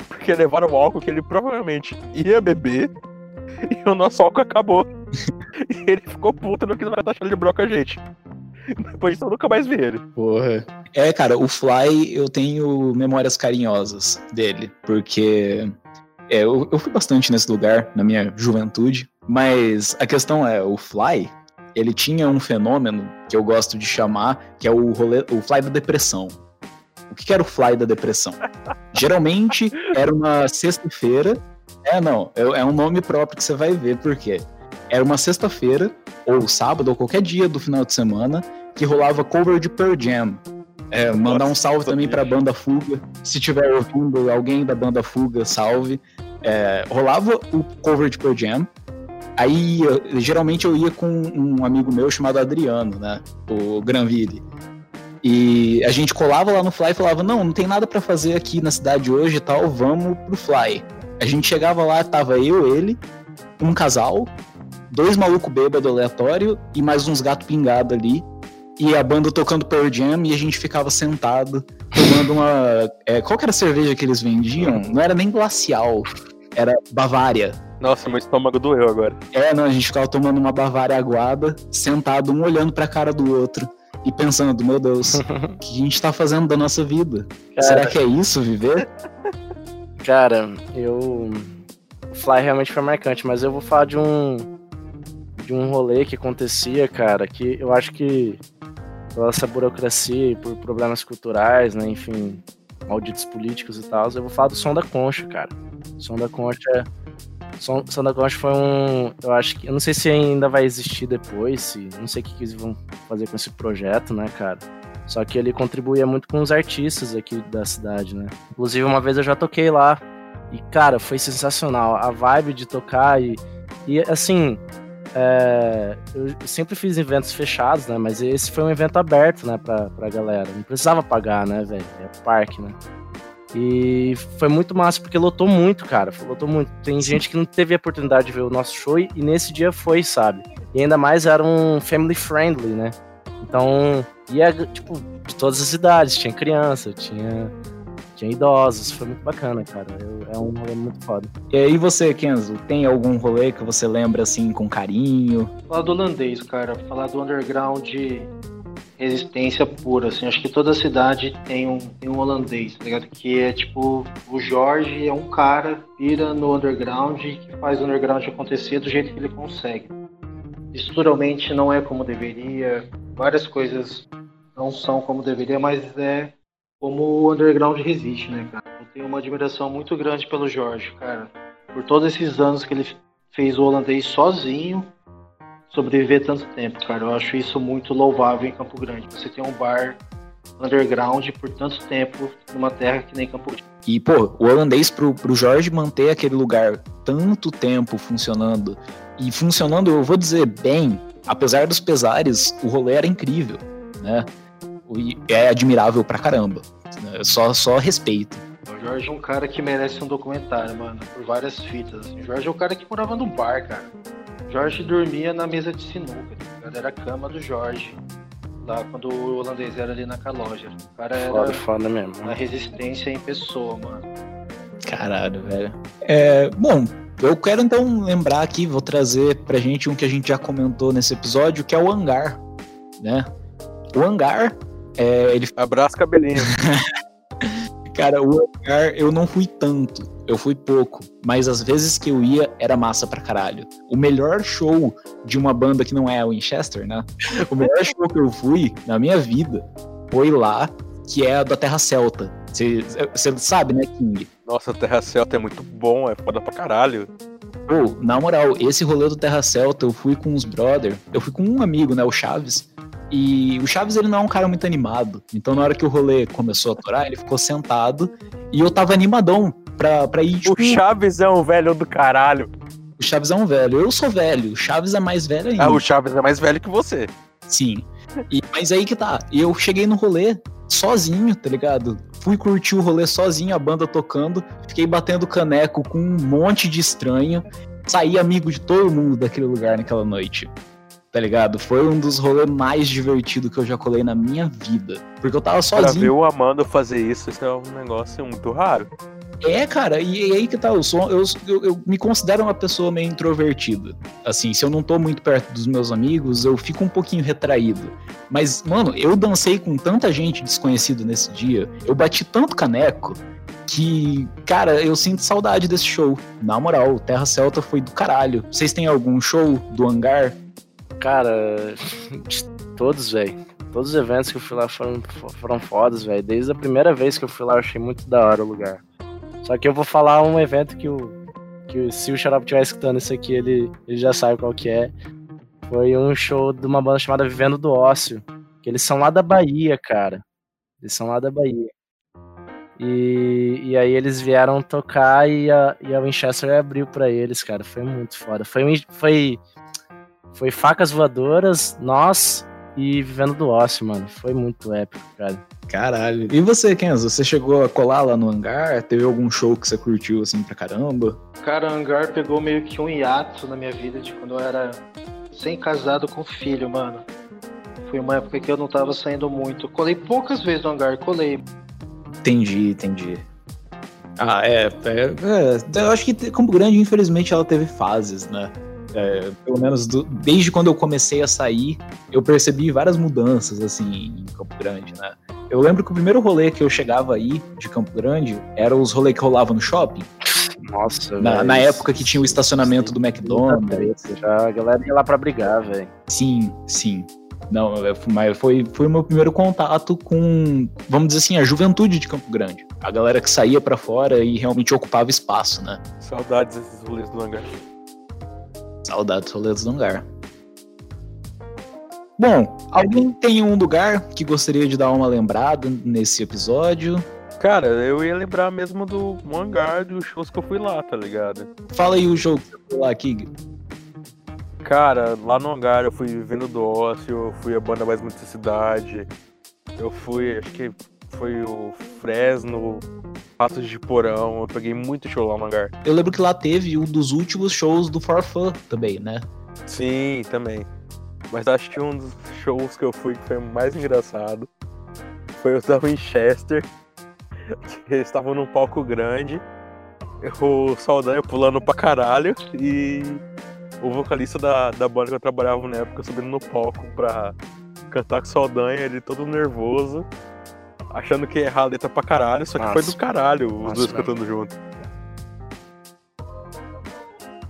Speaker 1: Porque levaram o álcool que ele provavelmente ia beber. E o nosso álcool acabou. E ele ficou puto não quis mais Charlie Brown com a gente. Depois eu nunca mais vi ele.
Speaker 2: porra.
Speaker 4: É, cara, o Fly eu tenho memórias carinhosas dele, porque é, eu, eu fui bastante nesse lugar na minha juventude, mas a questão é, o Fly, ele tinha um fenômeno que eu gosto de chamar, que é o, rolê, o Fly da depressão. O que, que era o Fly da depressão? Geralmente era uma sexta-feira, é, não, é, é um nome próprio que você vai ver, por quê? Era uma sexta-feira, ou sábado, ou qualquer dia do final de semana, que rolava cover de Pearl Jam. É, mandar um salve também pra banda Fuga. Se tiver ouvindo alguém da banda Fuga, salve. É, rolava o cover de Pearl Jam. Aí, eu- geralmente eu ia com um amigo meu chamado Adriano, né? O Granville. E a gente colava lá no Fly e falava: Não, não tem nada pra fazer aqui na cidade hoje e tal, vamos pro Fly. A gente chegava lá, tava eu, ele, um casal, dois malucos bêbados aleatório e mais uns gatos pingados ali. E a banda tocando Pearl Jam e a gente ficava sentado tomando uma. é, qual que era a cerveja que eles vendiam? Não era nem glacial, era Bavária.
Speaker 1: Nossa, meu estômago doeu agora.
Speaker 4: É, não, a gente ficava tomando uma Bavária aguada, sentado, um olhando pra cara do outro e pensando, meu Deus, o que a gente tá fazendo da nossa vida? Será que é isso, viver?
Speaker 2: Cara, eu. O Fly realmente foi marcante, mas eu vou falar de um. De um rolê que acontecia, cara, que eu acho que pela essa burocracia e por problemas culturais, né, enfim, malditos políticos e tal, eu vou falar do Som da Concha, cara. Som da Concha. Som, Som da Concha foi um. Eu acho que. Eu não sei se ainda vai existir depois, se. Não sei o que, eles vão fazer com esse projeto, né, cara? Só que ele contribuía muito com os artistas aqui da cidade, né? Inclusive, uma vez eu já toquei lá. E, cara, foi sensacional. A vibe de tocar e. E, assim. É, eu sempre fiz eventos fechados, né? Mas esse foi um evento aberto, né, pra, pra galera. Não precisava pagar, né, velho? É parque, né? E foi muito massa, porque lotou muito, cara. Lotou muito. Tem gente que não teve a oportunidade de ver o nosso show e, e nesse dia foi, sabe? E ainda mais era um family friendly, né? Então, ia, tipo, de todas as idades. Tinha criança, tinha, tinha idosos, foi muito bacana, cara. Eu, é um rolê muito foda.
Speaker 4: E aí você, Kenzo, tem algum rolê que você lembra assim com carinho?
Speaker 3: Falar do holandês, cara, falar do underground de resistência pura, assim, acho que toda cidade tem um, tem um holandês, tá ligado? Que é tipo, o Jorge é um cara, vira no underground e que faz o underground acontecer do jeito que ele consegue. Estruturalmente não é como deveria, várias coisas não são como deveria, mas é como o underground resiste, né, cara? Eu tenho uma admiração muito grande pelo Jorge, cara. Por todos esses anos que ele fez o holandês sozinho, sobreviver tanto tempo, cara. Eu acho isso muito louvável em Campo Grande. Você tem um bar underground por tanto tempo numa terra que nem Campo Grande.
Speaker 4: E, pô, o holandês pro, pro Jorge manter aquele lugar tanto tempo funcionando, e funcionando, eu vou dizer, bem, apesar dos pesares, o rolê era incrível, né? É admirável pra caramba. Né? Só, só respeito.
Speaker 3: O Jorge é um cara que merece um documentário, mano, por várias fitas. O Jorge é um cara que morava no bar, cara. O Jorge dormia na mesa de sinuca, tá Era a cama do Jorge. Lá quando o holandês era ali na loja. O cara era
Speaker 2: foda, foda mesmo.
Speaker 3: uma resistência em pessoa, mano.
Speaker 4: Caralho, velho. É, bom, eu quero então lembrar aqui, vou trazer pra gente um que a gente já comentou nesse episódio, que é o hangar, né? O hangar é, ele...
Speaker 1: Abraço cabelinho.
Speaker 4: Cara, o hangar eu não fui tanto, eu fui pouco, mas as vezes que eu ia era massa pra caralho. O melhor show de uma banda que não é a Winchester, né? O melhor show que eu fui na minha vida foi lá, que é a da Terra Celta. Você sabe, né, King?
Speaker 1: Nossa, a Terra Celta é muito bom, é foda pra caralho.
Speaker 4: Pô, na moral, esse rolê do Terra Celta eu fui com os brother, eu fui com um amigo, né, o Chaves, e o Chaves, ele não é um cara muito animado. Então, na hora que o rolê começou a torar, ele ficou sentado e eu tava animadão pra, pra ir.
Speaker 1: Tipo... O Chaves é um velho do caralho.
Speaker 4: O Chaves é um velho. Eu sou velho. O Chaves é mais velho ainda.
Speaker 1: Ah, o Chaves é mais velho que você.
Speaker 4: Sim. E, mas aí que tá. Eu cheguei no rolê sozinho, tá ligado? Fui curtir o rolê sozinho, a banda tocando. Fiquei batendo caneco com um monte de estranho. Saí amigo de todo mundo daquele lugar naquela noite tá ligado? Foi um dos rolês mais divertidos que eu já colei na minha vida. Porque eu tava sozinho. Pra
Speaker 1: ver o Amanda fazer isso, isso é um negócio muito raro.
Speaker 4: É, cara, e, e aí que tá, eu, sou, eu, eu, eu, me considero uma pessoa meio introvertida. Assim, se eu não tô muito perto dos meus amigos, eu fico um pouquinho retraído. Mas, mano, eu dancei com tanta gente desconhecida nesse dia, eu bati tanto caneco, que, cara, eu sinto saudade desse show. Na moral, Terra Celta foi do caralho. Vocês têm algum show do hangar
Speaker 2: Cara, todos, velho. Todos os eventos que eu fui lá foram, foram fodas, velho. Desde a primeira vez que eu fui lá, eu achei muito da hora o lugar. Só que eu vou falar um evento que o. Que se o Xarope estiver escutando isso aqui, ele, ele já sabe qual que é. Foi um show de uma banda chamada Vivendo do Ócio. Que eles são lá da Bahia, cara. Eles são lá da Bahia. E, e aí eles vieram tocar e a, e a Winchester abriu para eles, cara. Foi muito foda. Foi, foi foi Facas Voadoras, Nós e Vivendo do Ócio, mano. Foi muito épico, cara.
Speaker 4: Caralho. E você, Kenzo? Você chegou a colar lá no hangar? Teve algum show que você curtiu assim pra caramba?
Speaker 3: Cara, o hangar pegou meio que um hiato na minha vida de quando eu era sem casado com filho, mano. Foi uma época que eu não tava saindo muito. Colei poucas vezes no hangar, colei.
Speaker 4: Entendi, entendi. Ah, é, é, é. Eu acho que Campo Grande, infelizmente, ela teve fases, né? É, pelo menos do, desde quando eu comecei a sair, eu percebi várias mudanças assim em Campo Grande, né? Eu lembro que o primeiro rolê que eu chegava aí de Campo Grande era os rolês que rolavam no shopping.
Speaker 2: Nossa,
Speaker 4: na, na, época que tinha o estacionamento sim, do McDonald's.
Speaker 2: Já, a galera ia lá pra brigar, velho.
Speaker 4: Sim, sim. Não, mas foi, foi o meu primeiro contato com, vamos dizer assim, a juventude de Campo Grande. A galera que saía para fora e realmente ocupava espaço, né?
Speaker 1: Saudades desses rolês do hangar.
Speaker 4: Saudades roletos do hangar. Bom, alguém tem um lugar que gostaria de dar uma lembrada nesse episódio?
Speaker 1: Cara, eu ia lembrar mesmo do hangar dos shows que eu fui lá, tá ligado?
Speaker 4: Fala aí o jogo que você foi lá, Kig.
Speaker 1: Cara, lá no hangar eu fui vivendo do ócio, eu fui a banda mais muita cidade. Eu fui, acho que foi o Fresno, Passos de Porão, eu peguei muito show lá no hangar.
Speaker 4: Eu lembro que lá teve um dos últimos shows do Forfã também, né?
Speaker 1: Sim, também. Mas acho que um dos shows que eu fui que foi mais engraçado foi o da Winchester. Eles estavam num palco grande, o Saldanha pulando pra caralho e o vocalista da, da banda que eu trabalhava na época subindo no palco pra cantar com o Saldanha, ele todo nervoso, achando que ia errar a letra pra caralho, só que Nossa. foi do caralho os Nossa, dois cantando junto.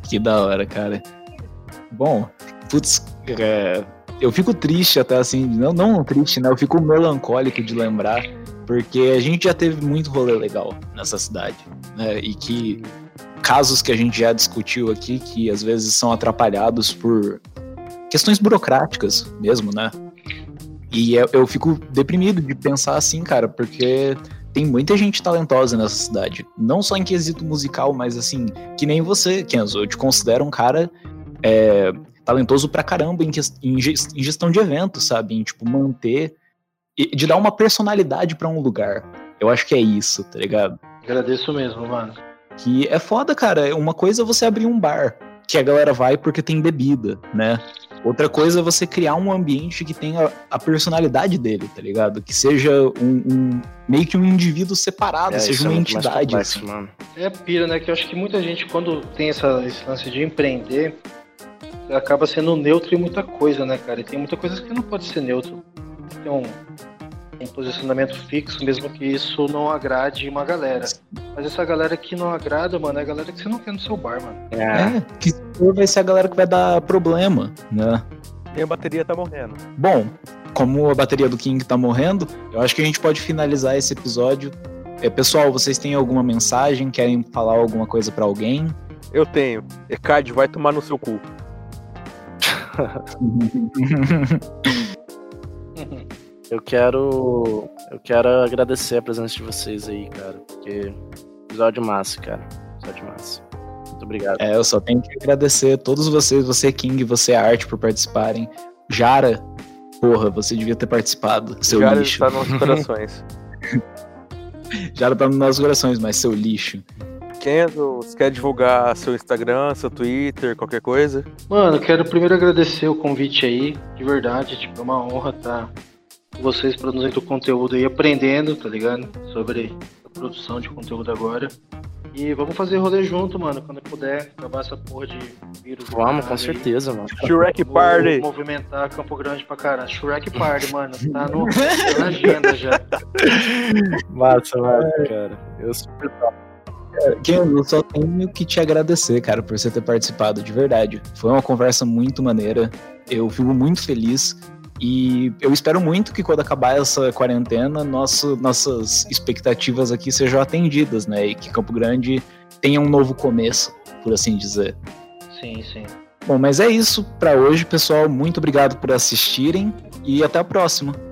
Speaker 4: Que da hora, cara. Bom, putz, é, eu fico triste até assim, não, não triste, né? Eu fico melancólico de lembrar, porque a gente já teve muito rolê legal nessa cidade, né? E que casos que a gente já discutiu aqui, que às vezes são atrapalhados por questões burocráticas mesmo, né? E eu, eu fico deprimido de pensar assim, cara, porque tem muita gente talentosa nessa cidade. Não só em quesito musical, mas assim, que nem você, Kenzo. Eu te considero um cara é, talentoso pra caramba em, em, gestão de eventos, sabe? Em, tipo, manter. E de dar uma personalidade para um lugar. Eu acho que é isso, tá ligado?
Speaker 3: Agradeço mesmo, mano.
Speaker 4: Que é foda, cara. Uma coisa é você abrir um bar, que a galera vai porque tem bebida, né? Outra coisa é você criar um ambiente que tenha a personalidade dele, tá ligado? Que seja um, um meio que um indivíduo separado, é, seja uma é entidade. Complexo, assim.
Speaker 3: mano. É pira, né? Que eu acho que muita gente, quando tem essa, esse lance de empreender, acaba sendo neutro em muita coisa, né, cara? E tem muita coisa que não pode ser neutro. Tem um, um posicionamento fixo, mesmo que isso não agrade uma galera. Mas essa galera que não agrada, mano, é a galera que você não quer no seu bar, mano.
Speaker 4: É, é que vai ser a galera que vai dar problema, né?
Speaker 1: E a bateria tá morrendo.
Speaker 4: Bom, como a bateria do King tá morrendo, eu acho que a gente pode finalizar esse episódio. É, pessoal, vocês têm alguma mensagem? Querem falar alguma coisa para alguém?
Speaker 1: Eu tenho. Ecad, vai tomar no seu cu.
Speaker 2: eu quero. Eu quero agradecer a presença de vocês aí, cara. Porque episódio massa, cara. Episódio massa. Muito obrigado.
Speaker 4: É, eu só tenho que agradecer a todos vocês, você King, você Arte, por participarem. Jara, porra, você devia ter participado. Seu Jara lixo.
Speaker 1: está nos corações.
Speaker 4: Jara tá nos nossos corações, mas seu lixo.
Speaker 1: Kenzo, você quer divulgar seu Instagram, seu Twitter, qualquer coisa?
Speaker 3: Mano, quero primeiro agradecer o convite aí, de verdade, tipo, é uma honra estar com vocês produzindo conteúdo e aprendendo, tá ligado? Sobre a produção de conteúdo agora. E vamos fazer rolê junto, mano, quando puder acabar essa porra de vírus.
Speaker 2: Vamos, com certeza, mano.
Speaker 1: Shrek Party!
Speaker 3: Vou movimentar Campo Grande pra caralho. Shrek Party, mano, tá, no, tá na agenda já.
Speaker 2: Massa, massa, cara. Eu super top.
Speaker 4: Ken, eu só tenho que te agradecer, cara, por você ter participado, de verdade. Foi uma conversa muito maneira. Eu fico muito feliz. E eu espero muito que quando acabar essa quarentena, nosso, nossas expectativas aqui sejam atendidas, né? E que Campo Grande tenha um novo começo, por assim dizer.
Speaker 3: Sim, sim.
Speaker 4: Bom, mas é isso para hoje, pessoal. Muito obrigado por assistirem e até a próxima.